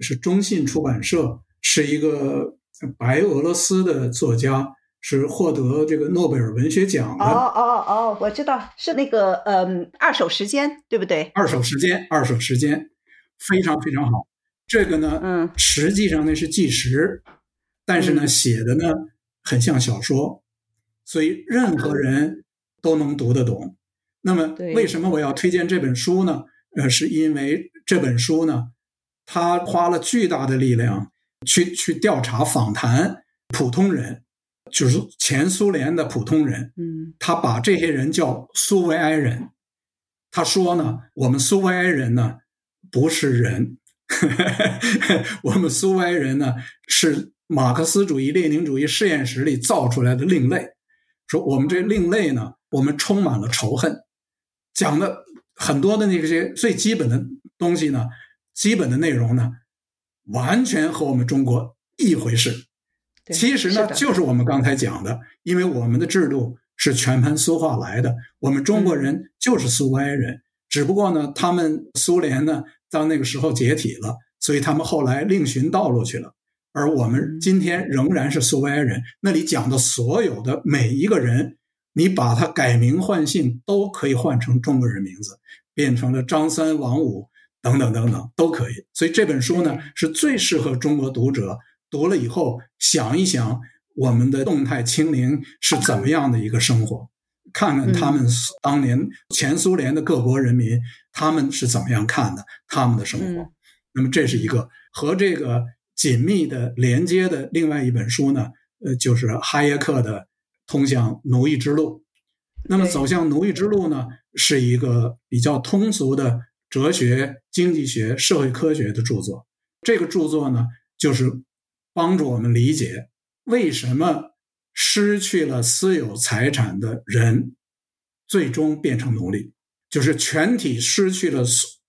[SPEAKER 2] 是中信出版社，是一个白俄罗斯的作家，是获得这个诺贝尔文学奖的。
[SPEAKER 1] 哦哦哦，我知道是那个嗯，二手时间对不对？
[SPEAKER 2] 二手时间，二手时间，非常非常好。这个呢，
[SPEAKER 1] 嗯，
[SPEAKER 2] 实际上那是纪实，但是呢，写的呢很像小说，所以任何人。都能读得懂，那么为什么我要推荐这本书呢？呃，是因为这本书呢，他花了巨大的力量去去调查访谈普通人，就是前苏联的普通人。
[SPEAKER 1] 嗯，
[SPEAKER 2] 他把这些人叫苏维埃人。他说呢，我们苏维埃人呢不是人，我们苏维埃人呢是马克思主义、列宁主义实验室里造出来的另类。说我们这另类呢。我们充满了仇恨，讲的很多的那些最基本的东西呢，基本的内容呢，完全和我们中国一回事。其实呢，就是我们刚才讲的，因为我们的制度是全盘苏化来的，我们中国人就是苏维埃人，只不过呢，他们苏联呢到那个时候解体了，所以他们后来另寻道路去了，而我们今天仍然是苏维埃人。那里讲的所有的每一个人。你把他改名换姓都可以换成中国人名字，变成了张三、王五等等等等都可以。所以这本书呢是最适合中国读者读了以后想一想我们的动态清零是怎么样的一个生活，看看他们当年前苏联的各国人民他们是怎么样看的他们的生活。那么这是一个和这个紧密的连接的另外一本书呢，呃，就是哈耶克的。通向奴役之路，那么走向奴役之路呢，是一个比较通俗的哲学、经济学、社会科学的著作。这个著作呢，就是帮助我们理解为什么失去了私有财产的人最终变成奴隶，就是全体失去了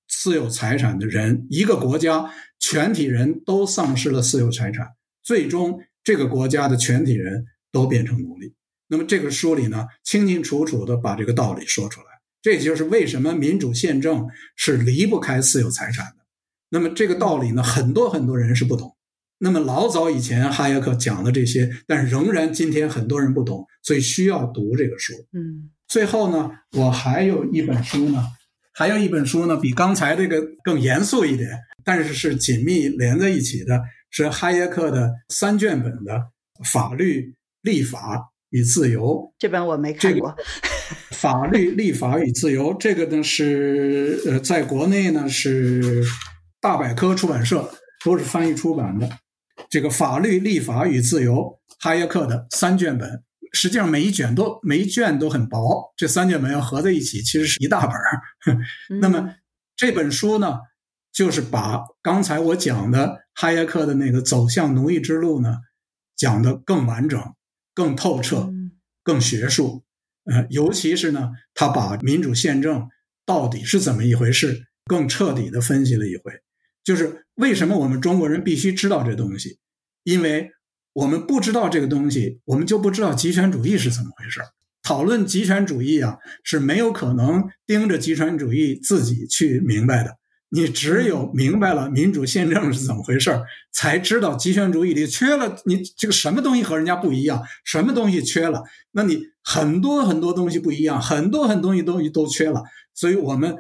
[SPEAKER 2] 私有财产的人，一个国家全体人都丧失了私有财产，最终这个国家的全体人都变成奴隶。那么这个书里呢，清清楚楚的把这个道理说出来，这就是为什么民主宪政是离不开私有财产的。那么这个道理呢，很多很多人是不懂。那么老早以前哈耶克讲的这些，但仍然今天很多人不懂，所以需要读这个书。
[SPEAKER 1] 嗯，
[SPEAKER 2] 最后呢，我还有一本书呢，还有一本书呢，比刚才这个更严肃一点，但是是紧密连在一起的，是哈耶克的三卷本的法律立法。与自由
[SPEAKER 1] 这本我没看
[SPEAKER 2] 过，法律立法与自由 这个呢是呃，在国内呢是大百科出版社都是翻译出版的。这个《法律、立法与自由》，哈耶克的三卷本，实际上每一卷都每一卷都很薄，这三卷本要合在一起，其实是一大本儿。那么这本书呢，就是把刚才我讲的哈耶克的那个走向奴役之路呢，讲得更完整、更透彻、更学术。呃，尤其是呢，他把民主宪政到底是怎么一回事，更彻底的分析了一回。就是为什么我们中国人必须知道这东西？因为我们不知道这个东西，我们就不知道极权主义是怎么回事。讨论极权主义啊，是没有可能盯着极权主义自己去明白的。你只有明白了民主宪政是怎么回事才知道极权主义里缺了你这个什么东西和人家不一样，什么东西缺了，那你很多很多东西不一样，很多很多东西东西都缺了。所以我们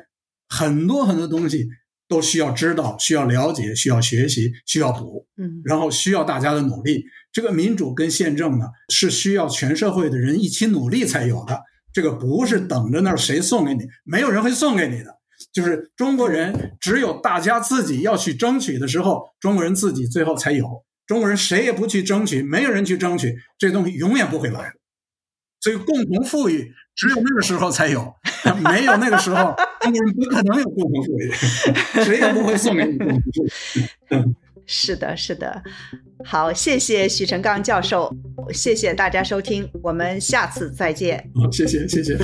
[SPEAKER 2] 很多很多东西。都需要知道，需要了解，需要学习，需要补，
[SPEAKER 1] 嗯，
[SPEAKER 2] 然后需要大家的努力。这个民主跟宪政呢，是需要全社会的人一起努力才有的。这个不是等着那儿谁送给你，没有人会送给你的。就是中国人，只有大家自己要去争取的时候，中国人自己最后才有。中国人谁也不去争取，没有人去争取，这东西永远不会来。所以，共同富裕只有那个时候才有，没有那个时候，中国人不可能有共同富裕，谁也不会送给你共同富裕。
[SPEAKER 1] 是的，是的。好，谢谢许成刚教授，谢谢大家收听，我们下次再见。
[SPEAKER 2] 好，谢谢，谢谢。